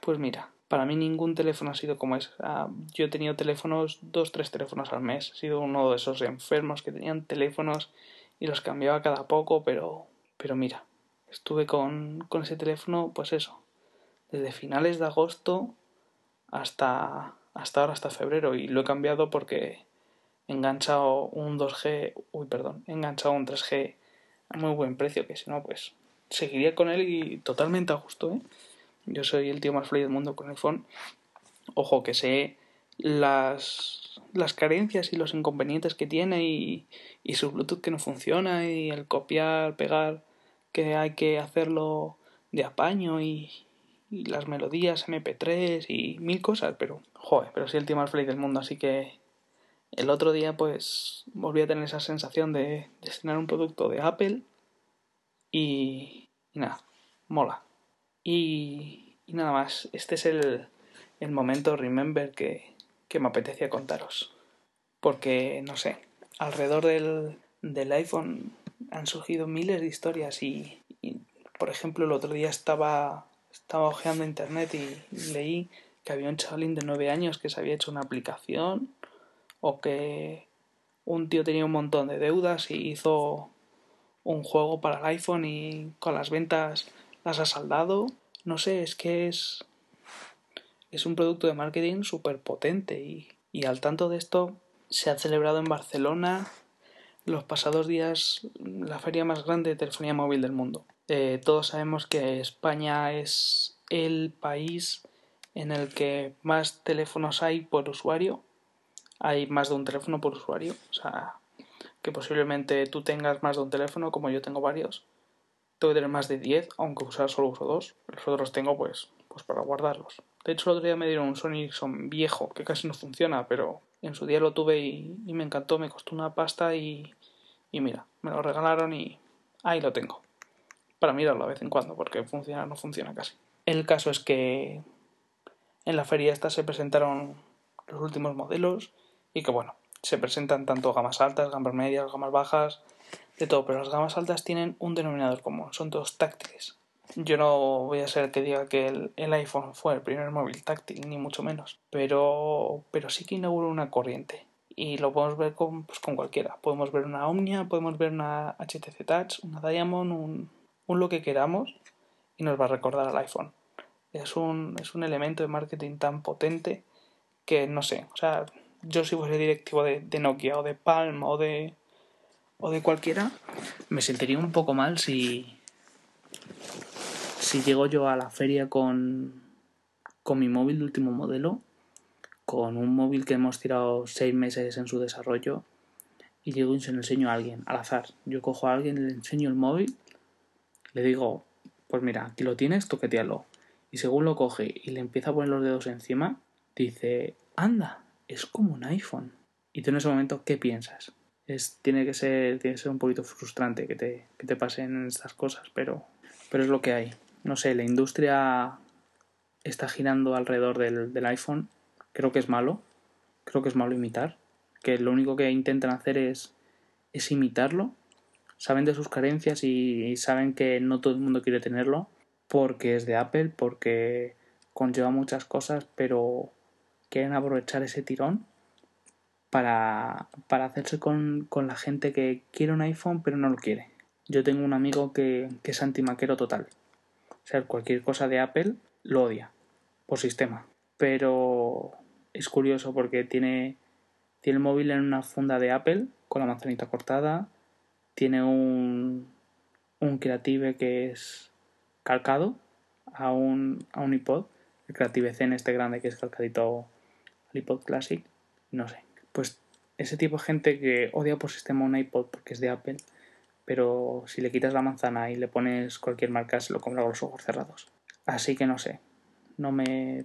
pues mira, para mí ningún teléfono ha sido como es. Ah, yo he tenido teléfonos, dos, tres teléfonos al mes. He sido uno de esos enfermos que tenían teléfonos y los cambiaba cada poco, pero, pero mira, estuve con, con ese teléfono, pues eso, desde finales de agosto hasta, hasta ahora, hasta febrero, y lo he cambiado porque he enganchado un 2G, uy, perdón, he enganchado un 3G a muy buen precio, que si no, pues seguiría con él y totalmente a gusto, ¿eh? Yo soy el tío más feliz del mundo con el phone. Ojo, que sé las, las carencias y los inconvenientes que tiene y, y su Bluetooth que no funciona y el copiar, pegar, que hay que hacerlo de apaño y, y las melodías MP3 y mil cosas, pero joder, pero soy el tío más feliz del mundo, así que el otro día pues volví a tener esa sensación de, de estrenar un producto de Apple y, y nada, mola. Y, y, nada más, este es el, el momento Remember que, que me apetecía contaros. Porque, no sé, alrededor del, del iPhone han surgido miles de historias y, por ejemplo, el otro día estaba, estaba hojeando internet y leí que había un chavalín de 9 años que se había hecho una aplicación o que un tío tenía un montón de deudas y hizo un juego para el iPhone y con las ventas las ha saldado. No sé, es que es es un producto de marketing súper potente y, y al tanto de esto se ha celebrado en Barcelona los pasados días la feria más grande de telefonía móvil del mundo. Eh, todos sabemos que España es el país en el que más teléfonos hay por usuario hay más de un teléfono por usuario. O sea, que posiblemente tú tengas más de un teléfono, como yo tengo varios. Tengo que tener más de 10, aunque usar solo uso dos. Los otros tengo pues, pues para guardarlos. De hecho, el otro día me dieron un Sony Ericsson viejo, que casi no funciona, pero en su día lo tuve y, y me encantó, me costó una pasta y, y mira, me lo regalaron y ahí lo tengo. Para mirarlo de vez en cuando, porque funciona no funciona casi. El caso es que en la feria esta se presentaron los últimos modelos y que bueno, se presentan tanto gamas altas, gamas medias, gamas bajas, de todo, pero las gamas altas tienen un denominador común, son todos táctiles. Yo no voy a ser el que diga que el, el, iPhone fue el primer móvil táctil, ni mucho menos, pero, pero sí que inauguró una corriente. Y lo podemos ver con, pues, con cualquiera. Podemos ver una Omnia, podemos ver una HTC Touch, una Diamond, un, un lo que queramos, y nos va a recordar al iPhone. Es un, es un elemento de marketing tan potente que no sé, o sea, yo si fuese directivo de, de Nokia o de Palm o de, o de cualquiera, me sentiría un poco mal si, si llego yo a la feria con, con mi móvil de último modelo, con un móvil que hemos tirado seis meses en su desarrollo, y llego y se lo enseño a alguien, al azar. Yo cojo a alguien, le enseño el móvil, le digo, pues mira, aquí lo tienes, toquetealo. Y según lo coge y le empieza a poner los dedos encima, dice, anda, es como un iPhone. Y tú en ese momento, ¿qué piensas? Es, tiene, que ser, tiene que ser un poquito frustrante que te, que te pasen estas cosas, pero, pero es lo que hay. No sé, la industria está girando alrededor del, del iPhone. Creo que es malo. Creo que es malo imitar. Que lo único que intentan hacer es, es imitarlo. Saben de sus carencias y, saben que no todo el mundo quiere tenerlo porque es de Apple, porque conlleva muchas cosas, pero quieren aprovechar ese tirón para, para hacerse con, con, la gente que quiere un iPhone pero no lo quiere. Yo tengo un amigo que, que es antimaquero total. O sea, cualquier cosa de Apple lo odia por sistema. Pero es curioso porque tiene, tiene el móvil en una funda de Apple con la manzanita cortada. Tiene un, un Creative que es calcado a un, a un iPod. El Creative Zen este grande que es calcadito al iPod Classic. No sé. Pues ese tipo de gente que odia por sistema un iPod porque es de Apple, pero si le quitas la manzana y le pones cualquier marca se lo compra con los ojos cerrados. Así que no sé. No me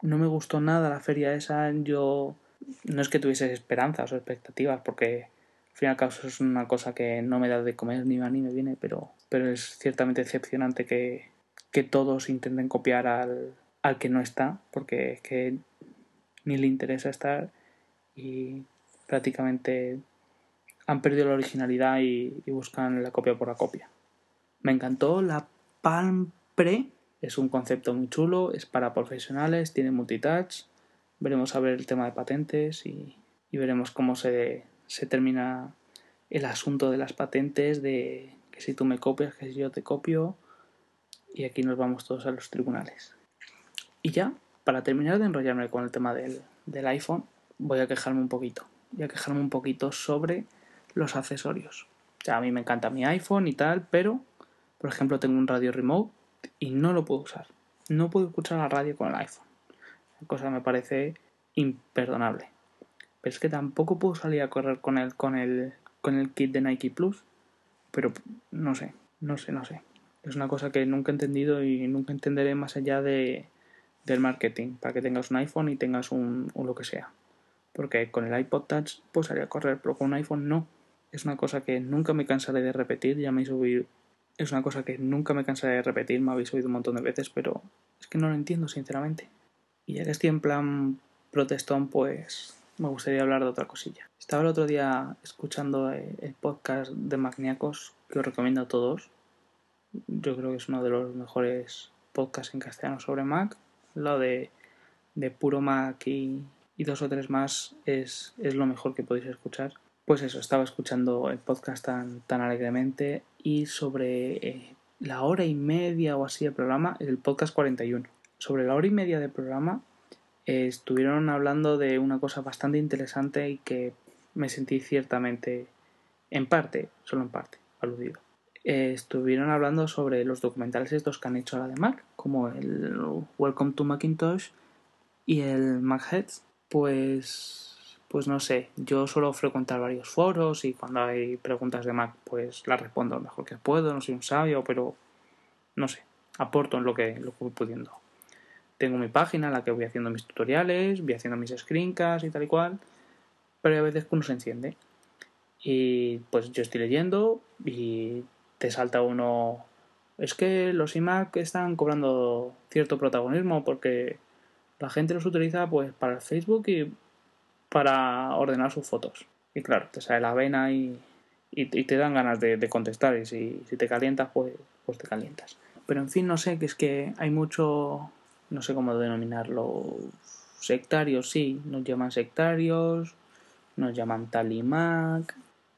no me gustó nada la feria esa. Yo no es que tuviese esperanzas o expectativas porque al fin y es una cosa que no me da de comer ni va ni me viene, pero, pero es ciertamente decepcionante que, que todos intenten copiar al, al que no está, porque es que ni le interesa estar y prácticamente han perdido la originalidad y, y, buscan la copia por la copia. Me encantó la Palm Pre, es un concepto muy chulo, es para profesionales, tiene multitouch, veremos a ver el tema de patentes y, y veremos cómo se, se termina el asunto de las patentes, de que si tú me copias, que si yo te copio, y aquí nos vamos todos a los tribunales. Y ya, para terminar de enrollarme con el tema del, del iPhone, voy a quejarme un poquito. Voy a quejarme un poquito sobre los accesorios. O a mí me encanta mi iPhone y tal, pero, por ejemplo, tengo un radio remote y no lo puedo usar. No puedo escuchar la radio con el iPhone. Cosa que me parece imperdonable. Pero es que tampoco puedo salir a correr con el, con el, con el kit de Nike Plus. Pero no sé, no sé, no sé. Es una cosa que nunca he entendido y nunca entenderé más allá de, del marketing. Para que tengas un iPhone y tengas un, un lo que sea. Porque con el iPod Touch puedo salir a correr, pero con un iPhone no. Es una cosa que nunca me cansaré de repetir. Ya me he subido. Es una cosa que nunca me cansaré de repetir. Me habéis oído un montón de veces, pero es que no lo entiendo, sinceramente. Y ya que estoy en plan protestón, pues me gustaría hablar de otra cosilla. Estaba el otro día escuchando el podcast de Magniacos, que os recomiendo a todos. Yo creo que es uno de los mejores podcasts en castellano sobre Mac. Lo de, de puro Mac y, y, dos o tres más es, es lo mejor que podéis escuchar. Pues eso, estaba escuchando el podcast tan, tan alegremente y sobre eh, la hora y media o así de programa, el podcast 41. Sobre la hora y media de programa estuvieron hablando de una cosa bastante interesante y que me sentí ciertamente, en parte, solo en parte, aludido. Eh, estuvieron hablando sobre los documentales estos que han hecho ahora de Mac, como el Welcome to Macintosh y el Mac Heads. Pues, pues no sé, yo suelo frecuentar varios foros y cuando hay preguntas de Mac, pues las respondo lo mejor que puedo, no soy un sabio, pero no sé, aporto en lo que, lo que voy pudiendo. Tengo mi página en la que voy haciendo mis tutoriales, voy haciendo mis screencasts y tal y cual, pero hay veces que uno se enciende. Y pues yo estoy leyendo y te salta uno. Es que los iMac están cobrando cierto protagonismo porque la gente los utiliza pues para el Facebook y para ordenar sus fotos. Y claro, te sale la vena y, y, te dan ganas de, contestar. Y si, si, te calientas, pues, pues te calientas. Pero en fin, no sé, que es que hay mucho, no sé cómo denominarlo, sectarios, sí, nos llaman sectarios, nos llaman talimac,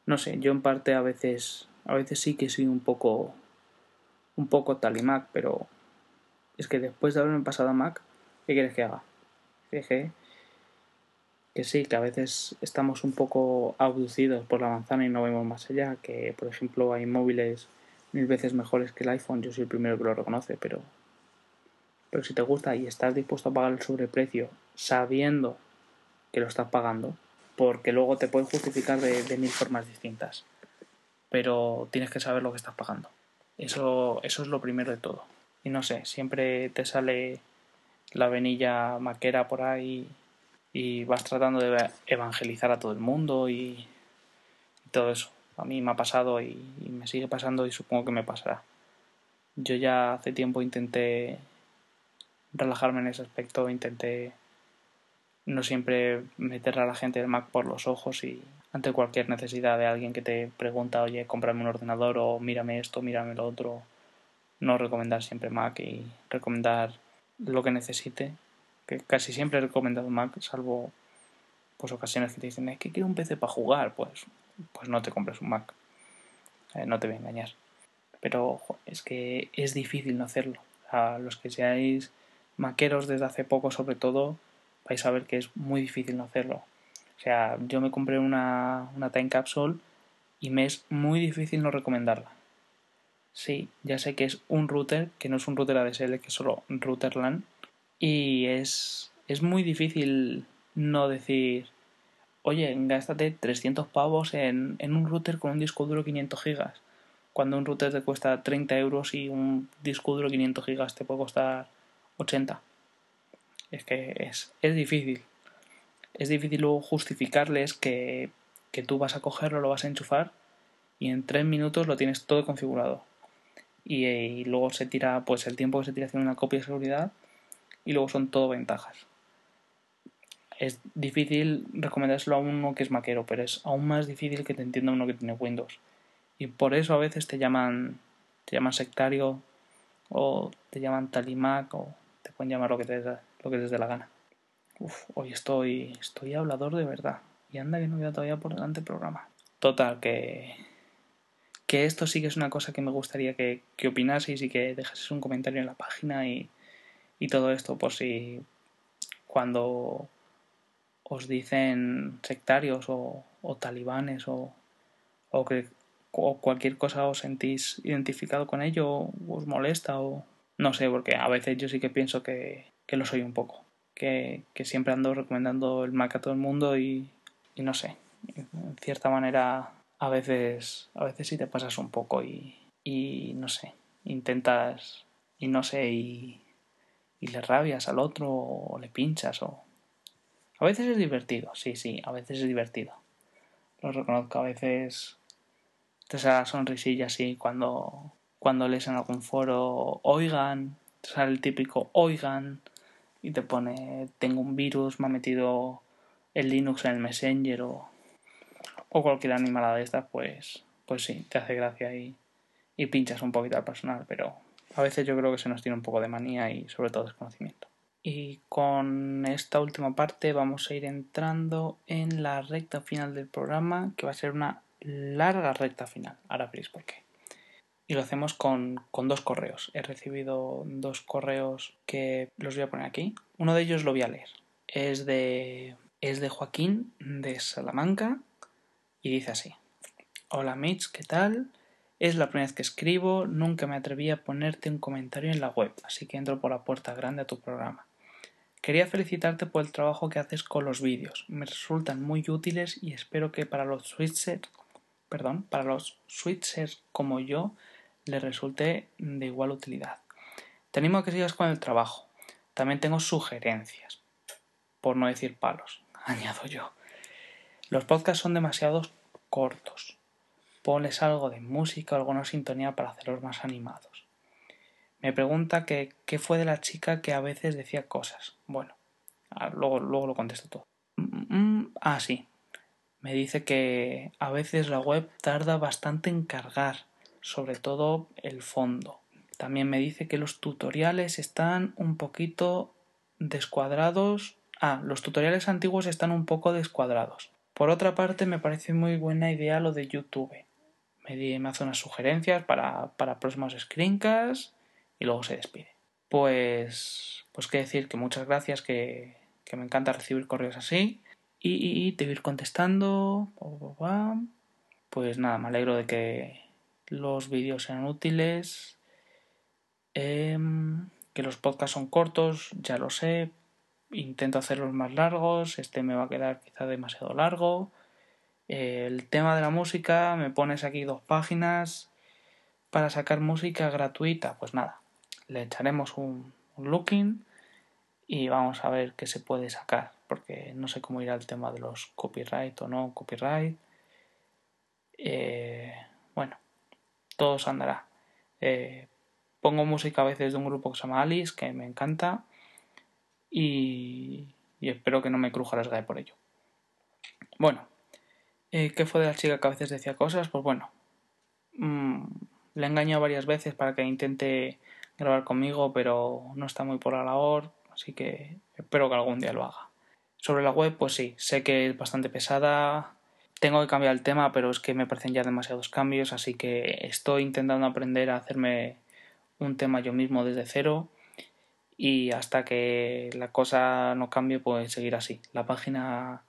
no sé, yo en parte a veces, a veces sí que soy un poco, un poco talimac, pero es que después de haberme pasado a Mac, ¿qué quieres que haga? Que, que sí, que a veces estamos un poco abducidos por la manzana y no vemos más allá, que por ejemplo hay móviles mil veces mejores que el iPhone, yo soy el primero que lo reconoce, pero, pero si te gusta y estás dispuesto a pagar el sobreprecio sabiendo que lo estás pagando, porque luego te puedes justificar de, mil formas distintas, pero tienes que saber lo que estás pagando. Eso, eso es lo primero de todo. Y no sé, siempre te sale la venilla maquera por ahí y vas tratando de evangelizar a todo el mundo y, todo eso. A mí me ha pasado y, me sigue pasando y supongo que me pasará. Yo ya hace tiempo intenté relajarme en ese aspecto, intenté no siempre meter a la gente del Mac por los ojos y ante cualquier necesidad de alguien que te pregunta, oye, cómprame un ordenador o mírame esto, mírame lo otro, no recomendar siempre Mac y recomendar lo que necesite que casi siempre he recomendado Mac, salvo pues ocasiones que te dicen, es que quiero un PC para jugar, pues, pues no te compres un Mac. Eh, no te voy a engañar. Pero es que es difícil no hacerlo. A los que seáis maqueros desde hace poco, sobre todo, vais a ver que es muy difícil no hacerlo. O sea, yo me compré una, una Time Capsule y me es muy difícil no recomendarla. Sí, ya sé que es un router, que no es un router ADSL, que es solo router LAN, y es, es muy difícil no decir, oye, gástate 300 pavos en, en un router con un disco duro 500 gigas, cuando un router te cuesta 30 euros y un disco duro 500 gigas te puede costar 80. Es que es, es difícil. Es difícil luego justificarles que, que tú vas a cogerlo, lo vas a enchufar y en 3 minutos lo tienes todo configurado. Y, y, luego se tira, pues el tiempo que se tira haciendo una copia de seguridad y luego son todo ventajas. Es difícil recomendárselo a uno que es maquero, pero es aún más difícil que te entienda uno que tiene Windows. Y por eso a veces te llaman, te llaman sectario o te llaman talimac o te pueden llamar lo que te, lo que dé la gana. Uf, hoy estoy, estoy hablador de verdad. Y anda que no queda todavía por delante el programa. Total, que, que esto sí que es una cosa que me gustaría que, que opinaseis y que dejaseis un comentario en la página y, y todo esto por si cuando os dicen sectarios o, talibanes o, o que o cualquier cosa os sentís identificado con ello, os molesta o no sé, porque a veces yo sí que pienso que, que lo soy un poco, que, que, siempre ando recomendando el Mac a todo el mundo y, y, no sé, en cierta manera a veces, a veces sí te pasas un poco y, y no sé, intentas y no sé, y y le rabias al otro o le pinchas o... A veces es divertido, sí, sí, a veces es divertido. Lo reconozco, a veces te sale sonrisilla así cuando, cuando lees en algún foro, oigan, te sale el típico oigan y te pone tengo un virus, me ha metido el Linux en el Messenger o, o cualquier animalada de estas, pues, pues sí, te hace gracia y, y pinchas un poquito al personal, pero a veces yo creo que se nos tiene un poco de manía y sobre todo desconocimiento. Y con esta última parte vamos a ir entrando en la recta final del programa, que va a ser una larga recta final. Ahora veréis por qué. Y lo hacemos con, con, dos correos. He recibido dos correos que los voy a poner aquí. Uno de ellos lo voy a leer. Es de, es de Joaquín de Salamanca y dice así. Hola Mitch, ¿qué tal? Es la primera vez que escribo, nunca me atreví a ponerte un comentario en la web, así que entro por la puerta grande a tu programa. Quería felicitarte por el trabajo que haces con los vídeos. Me resultan muy útiles y espero que para los switchers, perdón, para los switchers como yo les resulte de igual utilidad. Te animo a que sigas con el trabajo. También tengo sugerencias, por no decir palos, añado yo. Los podcasts son demasiado cortos. Ponles algo de música o alguna sintonía para hacerlos más animados. Me pregunta que qué fue de la chica que a veces decía cosas. Bueno, ah, luego, luego lo contesto todo. Mm, mm, ah, sí. Me dice que a veces la web tarda bastante en cargar, sobre todo el fondo. También me dice que los tutoriales están un poquito descuadrados. Ah, los tutoriales antiguos están un poco descuadrados. Por otra parte, me parece muy buena idea lo de YouTube. Me, me hace unas sugerencias para, para próximos screencasts y luego se despide. Pues, pues qué decir, que muchas gracias, que, que me encanta recibir correos así y, y te ir contestando. Pues nada, me alegro de que los vídeos sean útiles, em, que los podcasts son cortos, ya lo sé, intento hacerlos más largos, este me va a quedar quizá demasiado largo. El tema de la música, me pones aquí dos páginas para sacar música gratuita, pues nada, le echaremos un, looking y vamos a ver qué se puede sacar, porque no sé cómo irá el tema de los copyright o no copyright. Eh, todo se andará. Eh, pongo música a veces de un grupo que se llama Alice, que me encanta, y, espero que no me cruja las por ello. Bueno, eh, ¿qué fue de la chica que a veces decía cosas? Pues bueno, mm, le he engañado varias veces para que intente grabar conmigo, pero no está muy por la labor, así que espero que algún día lo haga. Sobre la web, pues sí, sé que es bastante pesada, tengo que cambiar el tema, pero es que me parecen ya demasiados cambios, así que estoy intentando aprender a hacerme un tema yo mismo desde cero y hasta que la cosa no cambie, pues seguir así. La página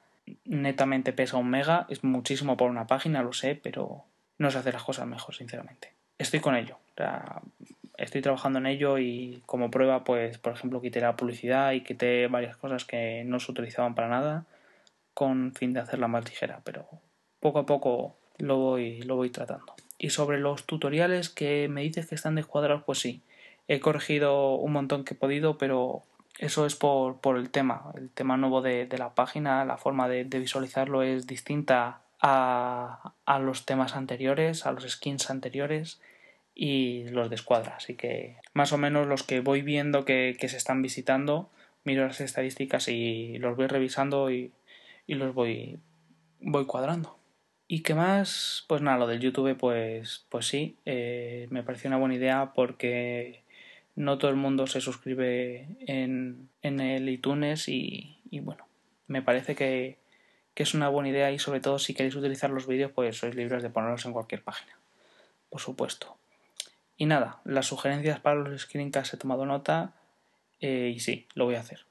netamente pesa un mega, es muchísimo por una página, lo sé, pero no sé hacer las cosas mejor, sinceramente. Estoy con ello estoy trabajando en ello y como prueba, pues, por ejemplo, quité la publicidad y quité varias cosas que no se utilizaban para nada con fin de hacerla más ligera, pero poco a poco lo voy, lo voy tratando. Y sobre los tutoriales que me dices que están descuadrados, pues sí, he corregido un montón que he podido, pero eso es por, por el tema, el tema nuevo de, la página, la forma de, visualizarlo es distinta a, a, los temas anteriores, a los skins anteriores y los de escuadra. Así que más o menos los que voy viendo que, se están visitando, miro las estadísticas y los voy revisando y, los voy, voy cuadrando. ¿Y qué más? Pues nada, lo del YouTube, pues, pues sí, eh, me pareció una buena idea porque no todo el mundo se suscribe en, en el iTunes y, y bueno, me parece que, que, es una buena idea y sobre todo si queréis utilizar los vídeos, pues sois libres de ponerlos en cualquier página, por supuesto. Y nada, las sugerencias para los screencasts he tomado nota eh, y sí, lo voy a hacer.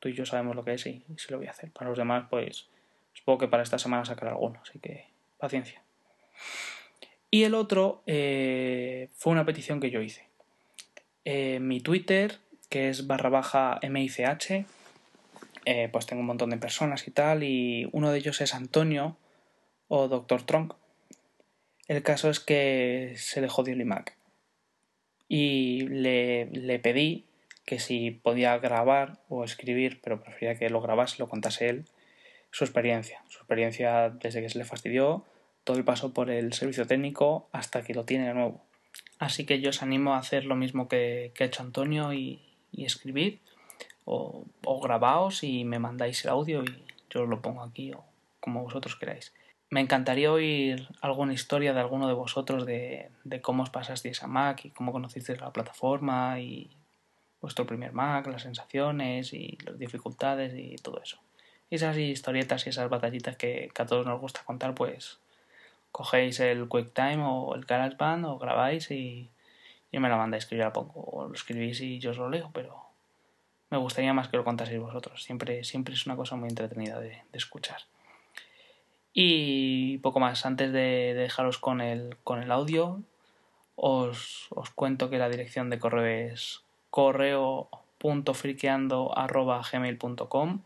Tú y yo sabemos lo que es y, sí lo voy a hacer. Para los demás, pues supongo que para esta semana sacaré alguno, así que paciencia. Y el otro eh, fue una petición que yo hice. Eh, mi Twitter, que es barra baja MICH, pues tengo un montón de personas y tal, y uno de ellos es Antonio o Doctor Tronk, el caso es que se le jodió el iMac. Y le, le pedí que si podía grabar o escribir, pero prefería que lo grabase lo contase él, su experiencia. Su experiencia desde que se le fastidió, todo el paso por el servicio técnico hasta que lo tiene de nuevo. Así que yo os animo a hacer lo mismo que, ha hecho Antonio y, escribir, o, grabaos y me mandáis el audio y yo lo pongo aquí o como vosotros queráis. Me encantaría oír alguna historia de alguno de vosotros de, de cómo os pasasteis a Mac y cómo conocisteis la plataforma y vuestro primer Mac, las sensaciones y las dificultades y todo eso. Esas historietas y esas batallitas que, a todos nos gusta contar, pues cogéis el QuickTime o el GarageBand o grabáis y, y me la mandáis que yo la pongo. O lo escribís y yo os lo leo, pero me gustaría más que lo contaseis vosotros. Siempre, siempre es una cosa muy entretenida de escuchar. Y poco más, antes de dejaros con el, con el audio, os, os cuento que la dirección de correo es correo.microsoft j.friqueando.gmail.com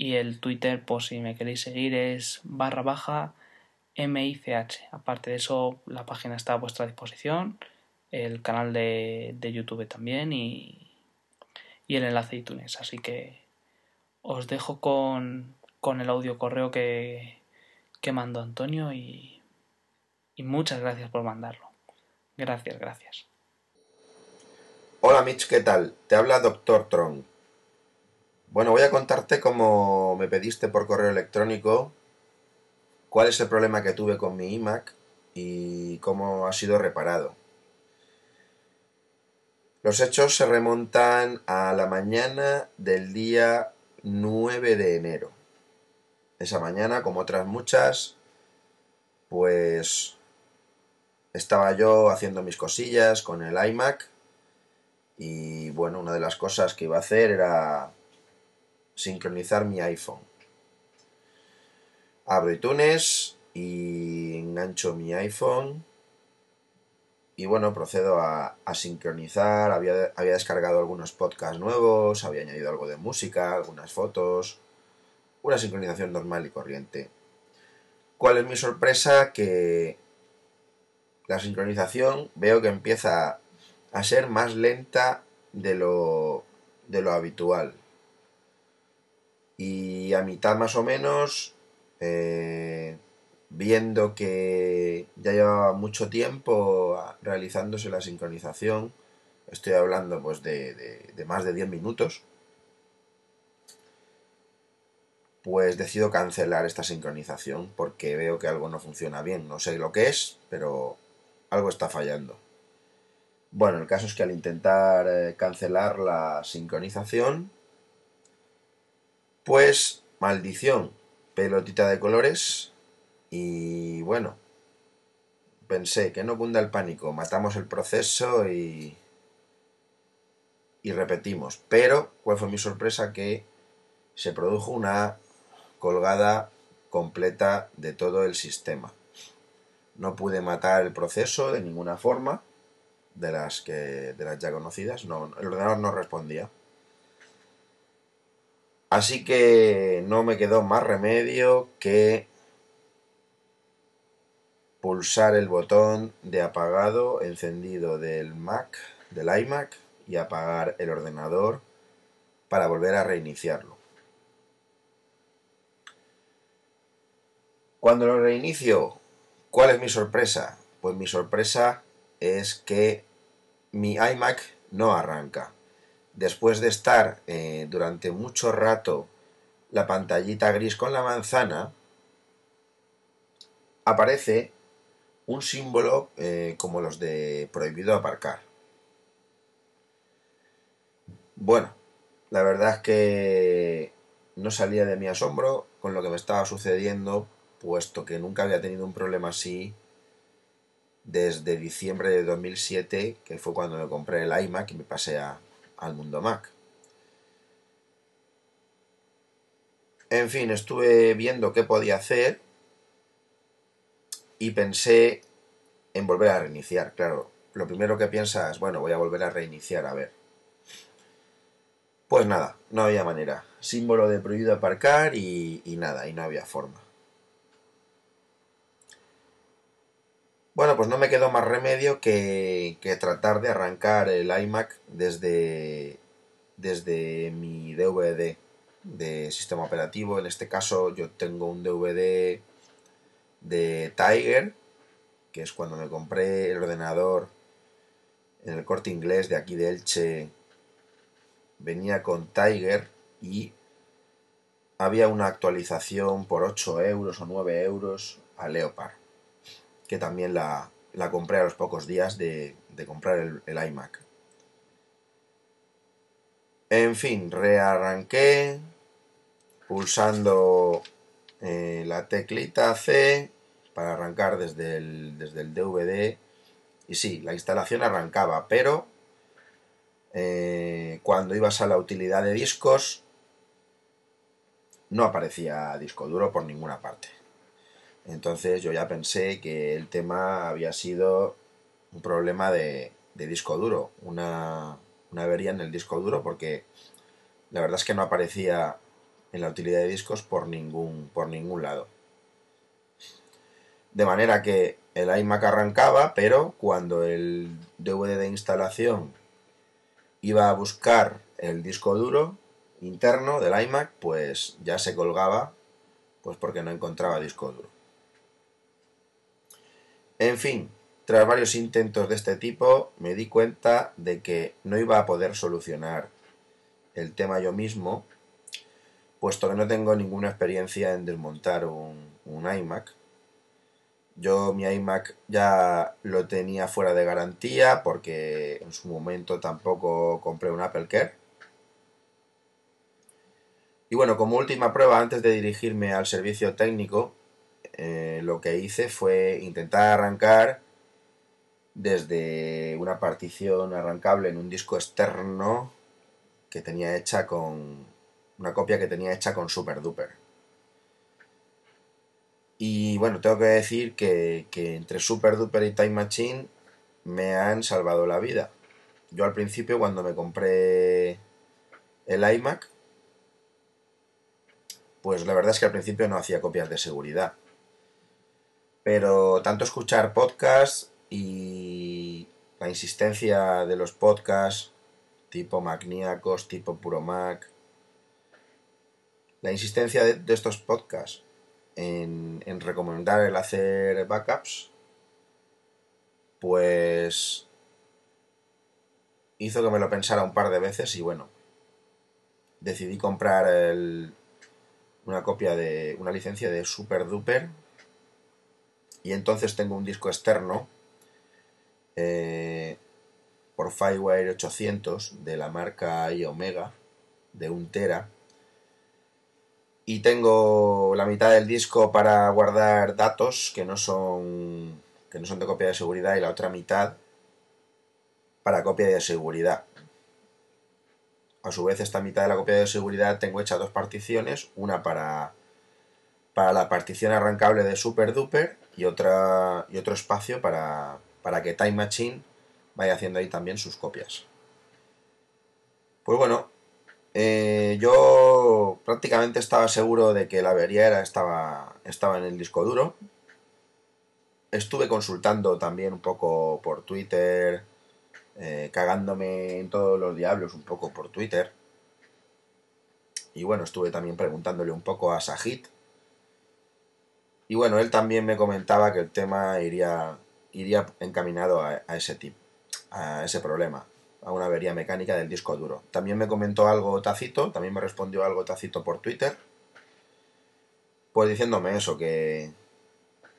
y el Twitter, por si me queréis seguir, es barra baja MICH. Aparte de eso, la página está a vuestra disposición, el canal de, de YouTube también y, y el enlace de iTunes. Así que os dejo con, con el audio correo que, que mandó Antonio y, y muchas gracias por mandarlo. Gracias, gracias. Hola Mitch, ¿qué tal? Te habla Doctor Tron. Bueno, voy a contarte cómo me pediste por correo electrónico cuál es el problema que tuve con mi iMac y cómo ha sido reparado. Los hechos se remontan a la mañana del día 9 de enero. Esa mañana, como otras muchas, pues estaba yo haciendo mis cosillas con el iMac y bueno, una de las cosas que iba a hacer era sincronizar mi iPhone. Abro iTunes y engancho mi iPhone y bueno, procedo a, sincronizar. Había, había, descargado algunos podcasts nuevos, había añadido algo de música, algunas fotos, una sincronización normal y corriente. ¿Cuál es mi sorpresa? Que la sincronización veo que empieza a ser más lenta de lo, de lo habitual. Y a mitad más o menos, eh, viendo que ya llevaba mucho tiempo realizándose la sincronización, estoy hablando pues de, de más de 10 minutos, pues decido cancelar esta sincronización porque veo que algo no funciona bien. No sé lo que es, pero algo está fallando. Bueno, el caso es que al intentar eh, cancelar la sincronización, pues maldición, pelotita de colores y bueno, pensé que no cunda el pánico, matamos el proceso y y repetimos. Pero, ¿cuál fue mi sorpresa? Que se produjo una colgada completa de todo el sistema. No pude matar el proceso de ninguna forma de las que de las ya conocidas, no, el ordenador no respondía. Así que no me quedó más remedio que pulsar el botón de apagado encendido del Mac, del iMac y apagar el ordenador para volver a reiniciarlo. Cuando lo reinicio, ¿cuál es mi sorpresa? Pues mi sorpresa es que mi iMac no arranca. Después de estar eh, durante mucho rato la pantallita gris con la manzana, aparece un símbolo eh, como los de prohibido aparcar. Bueno, la verdad es que no salía de mi asombro con lo que me estaba sucediendo, puesto que nunca había tenido un problema así desde diciembre de 2007, que fue cuando me compré el iMac y me pasé al mundo Mac. En fin, estuve viendo qué podía hacer y pensé en volver a reiniciar. Claro, lo primero que piensas, bueno, voy a volver a reiniciar, a ver. Pues nada, no había manera. Símbolo de prohibido aparcar y, y nada, y no había forma. Bueno, pues no me quedó más remedio que, tratar de arrancar el iMac desde, desde mi DVD de sistema operativo. En este caso yo tengo un DVD de Tiger, que es cuando me compré el ordenador en el corte inglés de aquí de Elche. Venía con Tiger y había una actualización por 8 euros o 9 euros a Leopard que también la, compré a los pocos días de, comprar el, iMac. En fin, rearranqué pulsando eh, la teclita C para arrancar desde el, desde el DVD. Y sí, la instalación arrancaba, pero eh, cuando ibas a la utilidad de discos no aparecía disco duro por ninguna parte. Entonces yo ya pensé que el tema había sido un problema de, disco duro, una, una avería en el disco duro porque la verdad es que no aparecía en la utilidad de discos por ningún, por ningún lado. De manera que el iMac arrancaba, pero cuando el DVD de instalación iba a buscar el disco duro interno del iMac, pues ya se colgaba, pues porque no encontraba disco duro. En fin, tras varios intentos de este tipo, me di cuenta de que no iba a poder solucionar el tema yo mismo, puesto que no tengo ninguna experiencia en desmontar un, iMac. Yo mi iMac ya lo tenía fuera de garantía porque en su momento tampoco compré un Apple Care. Y bueno, como última prueba, antes de dirigirme al servicio técnico, eh, lo que hice fue intentar arrancar desde una partición arrancable en un disco externo que tenía hecha con una copia que tenía hecha con Super Duper. Y bueno, tengo que decir que, que entre Super Duper y Time Machine me han salvado la vida. Yo al principio cuando me compré el iMac, pues la verdad es que al principio no hacía copias de seguridad. Pero tanto escuchar podcasts y la insistencia de los podcasts tipo Magníacos, tipo Puro Mac, la insistencia de, estos podcasts en, en recomendar el hacer backups, pues hizo que me lo pensara un par de veces y bueno, decidí comprar una copia de una licencia de Super Duper y entonces tengo un disco externo eh, por Firewire 800 de la marca iOmega de 1 tera y tengo la mitad del disco para guardar datos que no son que no son de copia de seguridad y la otra mitad para copia de seguridad. A su vez, esta mitad de la copia de seguridad tengo hecha dos particiones, una para, para la partición arrancable de Super Duper y, otra, y otro espacio para, para que Time Machine vaya haciendo ahí también sus copias. Pues bueno, eh, yo prácticamente estaba seguro de que la avería era, estaba, estaba en el disco duro. Estuve consultando también un poco por Twitter, eh, cagándome en todos los diablos un poco por Twitter. Y bueno, estuve también preguntándole un poco a Sajid. Y bueno, él también me comentaba que el tema iría, iría encaminado a, ese tipo, a ese problema, a una avería mecánica del disco duro. También me comentó algo tacito, también me respondió algo tacito por Twitter, pues diciéndome eso, que,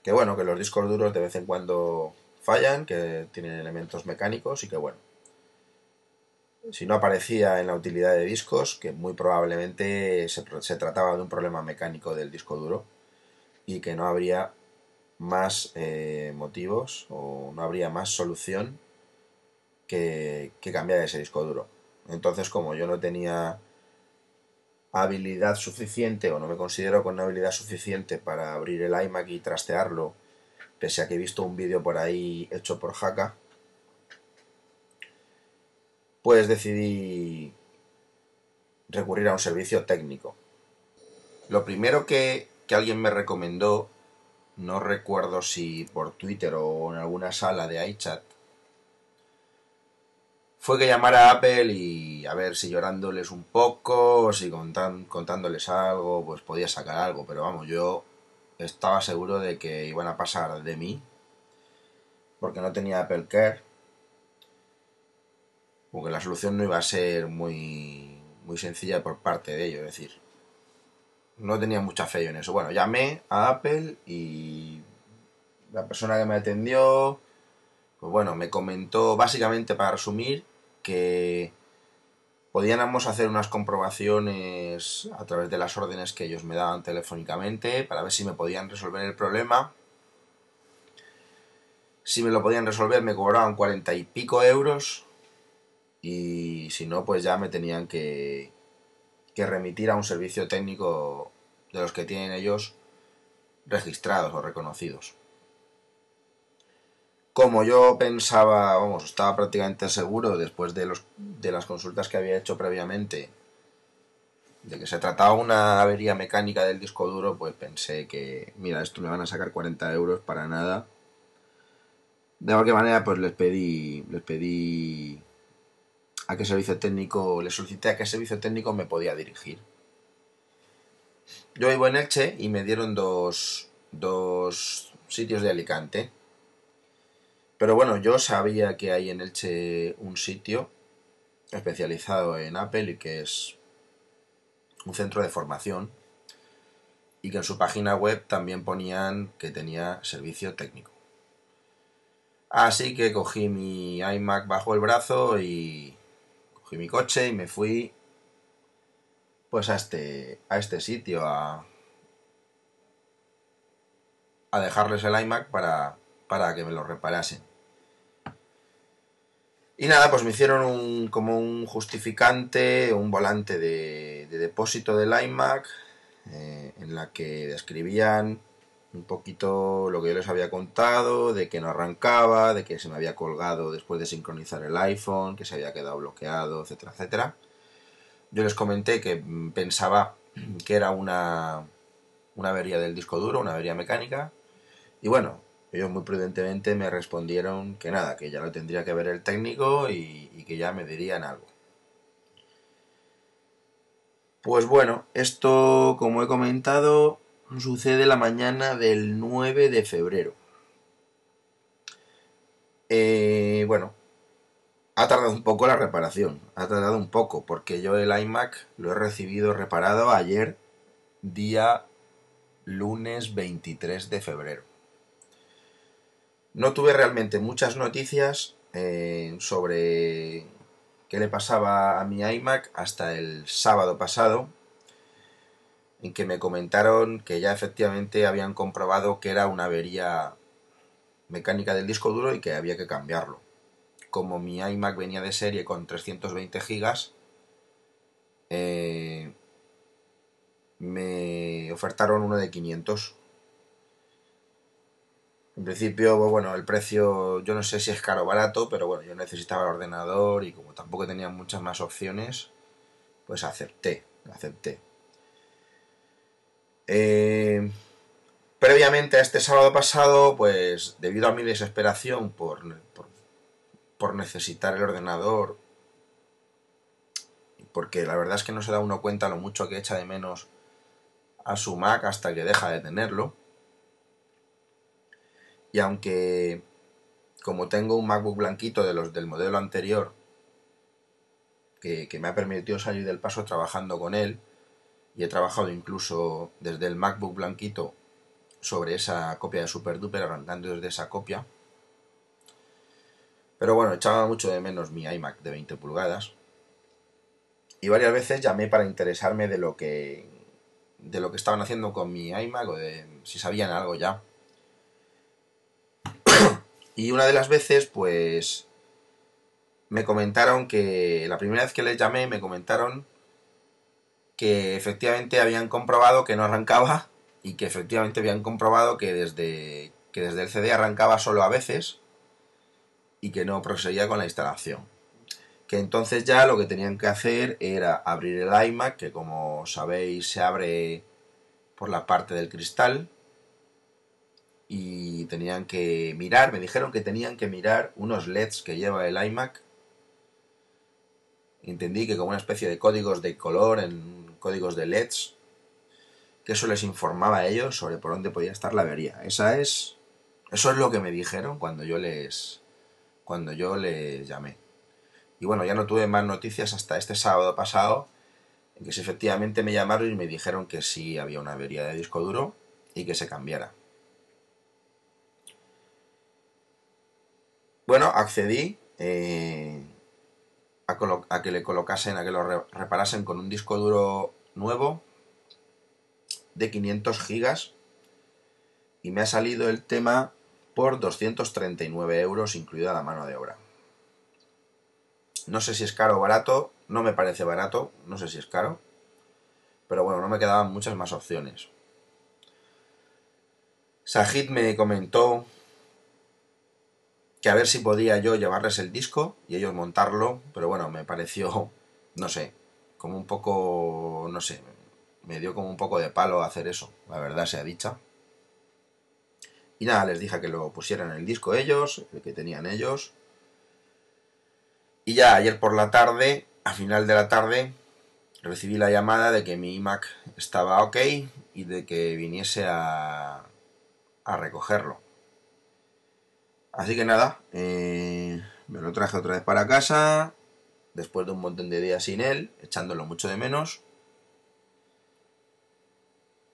que bueno, que los discos duros de vez en cuando fallan, que tienen elementos mecánicos y que bueno, si no aparecía en la utilidad de discos, que muy probablemente se, se trataba de un problema mecánico del disco duro y que no habría más eh, motivos o no habría más solución que, que cambiar ese disco duro. Entonces, como yo no tenía habilidad suficiente o no me considero con habilidad suficiente para abrir el iMac y trastearlo, pese a que he visto un vídeo por ahí hecho por Haka, pues decidí recurrir a un servicio técnico. Lo primero que, que alguien me recomendó, no recuerdo si por Twitter o en alguna sala de iChat, fue que llamara a Apple y a ver si llorándoles un poco si contándoles algo, pues podía sacar algo, pero vamos, yo estaba seguro de que iban a pasar de mí porque no tenía Apple Care, porque la solución no iba a ser muy, muy sencilla por parte de ellos, es decir, no tenía mucha fe yo en eso. Bueno, llamé a Apple y la persona que me atendió, pues bueno, me comentó básicamente para resumir que podíamos hacer unas comprobaciones a través de las órdenes que ellos me daban telefónicamente para ver si me podían resolver el problema. Si me lo podían resolver me cobraban cuarenta y pico euros y si no pues ya me tenían que, que remitir a un servicio técnico de los que tienen ellos registrados o reconocidos. como yo pensaba, vamos, estaba prácticamente seguro después de, los, de las consultas que había hecho previamente de que se trataba una avería mecánica del disco duro, pues pensé que, mira, esto me van a sacar 40 euros para nada. De cualquier manera, pues les pedí, les pedí a qué servicio técnico, les solicité a qué servicio técnico me podía dirigir. Yo vivo en Elche y me dieron dos, dos sitios de Alicante. Pero bueno, yo sabía que hay en Elche un sitio especializado en Apple y que es un centro de formación y que en su página web también ponían que tenía servicio técnico. Así que cogí mi iMac bajo el brazo y cogí mi coche y me fui pues a este, a este sitio a, a dejarles el iMac para, para que me lo reparasen. Y nada, pues me hicieron un, como un justificante, un volante de, depósito del iMac, eh, en la que describían un poquito lo que yo les había contado, de que no arrancaba, de que se me había colgado después de sincronizar el iPhone, que se había quedado bloqueado, etcétera, etcétera. Yo les comenté que pensaba que era una, una avería del disco duro, una avería mecánica. Y bueno, ellos muy prudentemente me respondieron que nada, que ya lo tendría que ver el técnico y, que ya me dirían algo. Pues bueno, esto, como he comentado, sucede la mañana del 9 de febrero. Eh, bueno, ha tardado un poco la reparación, ha tardado un poco, porque yo el iMac lo he recibido reparado ayer, día lunes 23 de febrero. No tuve realmente muchas noticias eh, sobre qué le pasaba a mi iMac hasta el sábado pasado, en que me comentaron que ya efectivamente habían comprobado que era una avería mecánica del disco duro y que había que cambiarlo. Como mi iMac venía de serie con 320 gigas, eh, me ofertaron uno de 500 en principio, pues bueno, el precio yo no sé si es caro o barato, pero bueno, yo necesitaba el ordenador y como tampoco tenía muchas más opciones, pues acepté, acepté. Eh, previamente a este sábado pasado, pues debido a mi desesperación por, por, necesitar el ordenador, porque la verdad es que no se da uno cuenta lo mucho que echa de menos a su Mac hasta que deja de tenerlo, y aunque como tengo un MacBook blanquito de los del modelo anterior, que, me ha permitido salir del paso trabajando con él, y he trabajado incluso desde el MacBook blanquito sobre esa copia de SuperDuper, arrancando desde esa copia. Pero bueno, echaba mucho de menos mi iMac de 20 pulgadas. Y varias veces llamé para interesarme de lo que de lo que estaban haciendo con mi iMac o de si sabían algo ya. Y una de las veces, pues, me comentaron que, la primera vez que les llamé, me comentaron que efectivamente habían comprobado que no arrancaba y que efectivamente habían comprobado que desde, que desde el CD arrancaba solo a veces y que no proseguía con la instalación. Que entonces ya lo que tenían que hacer era abrir el iMac, que como sabéis se abre por la parte del cristal, y tenían que mirar, me dijeron que tenían que mirar unos LEDs que lleva el iMac. Entendí que como una especie de códigos de color en códigos de LEDs, que eso les informaba a ellos sobre por dónde podía estar la avería. Esa es eso es lo que me dijeron cuando yo les cuando yo les llamé. Y bueno, ya no tuve más noticias hasta este sábado pasado, en que efectivamente me llamaron y me dijeron que sí había una avería de disco duro y que se cambiara. Bueno, accedí eh, a, que le colocasen, a que lo reparasen con un disco duro nuevo de 500 gigas y me ha salido el tema por 239 euros incluida la mano de obra. No sé si es caro o barato, no me parece barato, no sé si es caro, pero bueno, no me quedaban muchas más opciones. Sajid me comentó que a ver si podía yo llevarles el disco y ellos montarlo, pero bueno, me pareció, no sé, como un poco, no sé, me dio como un poco de palo hacer eso, la verdad sea dicha. Y nada, les dije que lo pusieran en el disco ellos, el que tenían ellos. Y ya ayer por la tarde, a final de la tarde, recibí la llamada de que mi iMac estaba ok y de que viniese a, a recogerlo. Así que nada, eh, me lo traje otra vez para casa, después de un montón de días sin él, echándolo mucho de menos.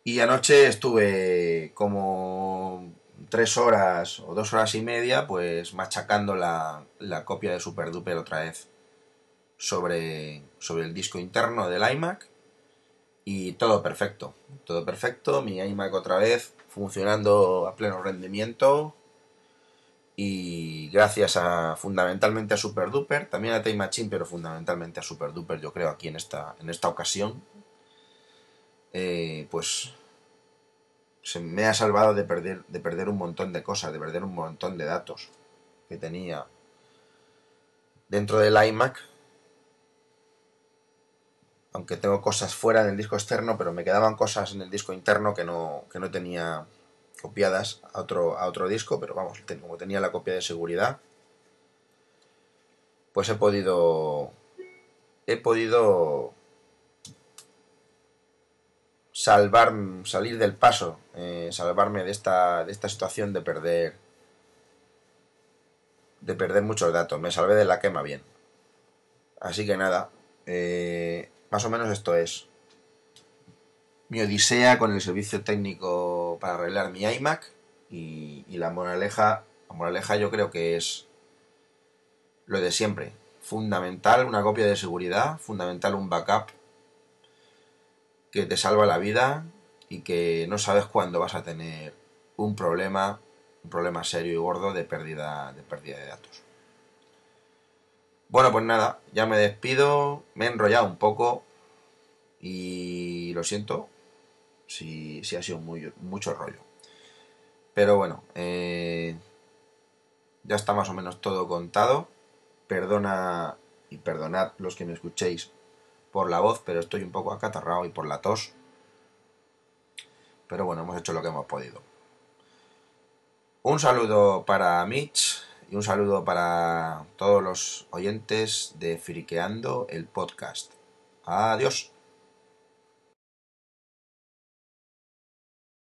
Y anoche estuve como tres horas o dos horas y media, pues machacando la, la copia de Super Duper otra vez sobre, sobre el disco interno del iMac. Y todo perfecto, todo perfecto. Mi iMac otra vez funcionando a pleno rendimiento. Y gracias a fundamentalmente a Super Duper, también a Time Machine, pero fundamentalmente a Super Duper, yo creo, aquí en esta, en esta ocasión, eh, pues se me ha salvado de perder, de perder un montón de cosas, de perder un montón de datos que tenía dentro del iMac. Aunque tengo cosas fuera del disco externo, pero me quedaban cosas en el disco interno que no, que no tenía copiadas a otro, a otro disco, pero vamos, como tenía la copia de seguridad, pues he podido he podido salvar salir del paso eh, salvarme de esta de esta situación de perder de perder muchos datos. Me salvé de la quema bien. Así que nada eh, más o menos esto es mi odisea con el servicio técnico para arreglar mi iMac y, la moraleja la moraleja yo creo que es lo de siempre. Fundamental una copia de seguridad fundamental un backup que te salva la vida y que no sabes cuándo vas a tener un problema un problema serio y gordo de pérdida de pérdida de datos. Bueno pues nada ya me despido me he enrollado un poco y lo siento si, si ha sido muy, mucho rollo. Pero bueno, eh, ya está más o menos todo contado. Perdona y perdonad los que me escuchéis por la voz, pero estoy un poco acatarrado y por la tos. Pero bueno, hemos hecho lo que hemos podido. Un saludo para Mitch y un saludo para todos los oyentes de Friqueando el podcast. Adiós.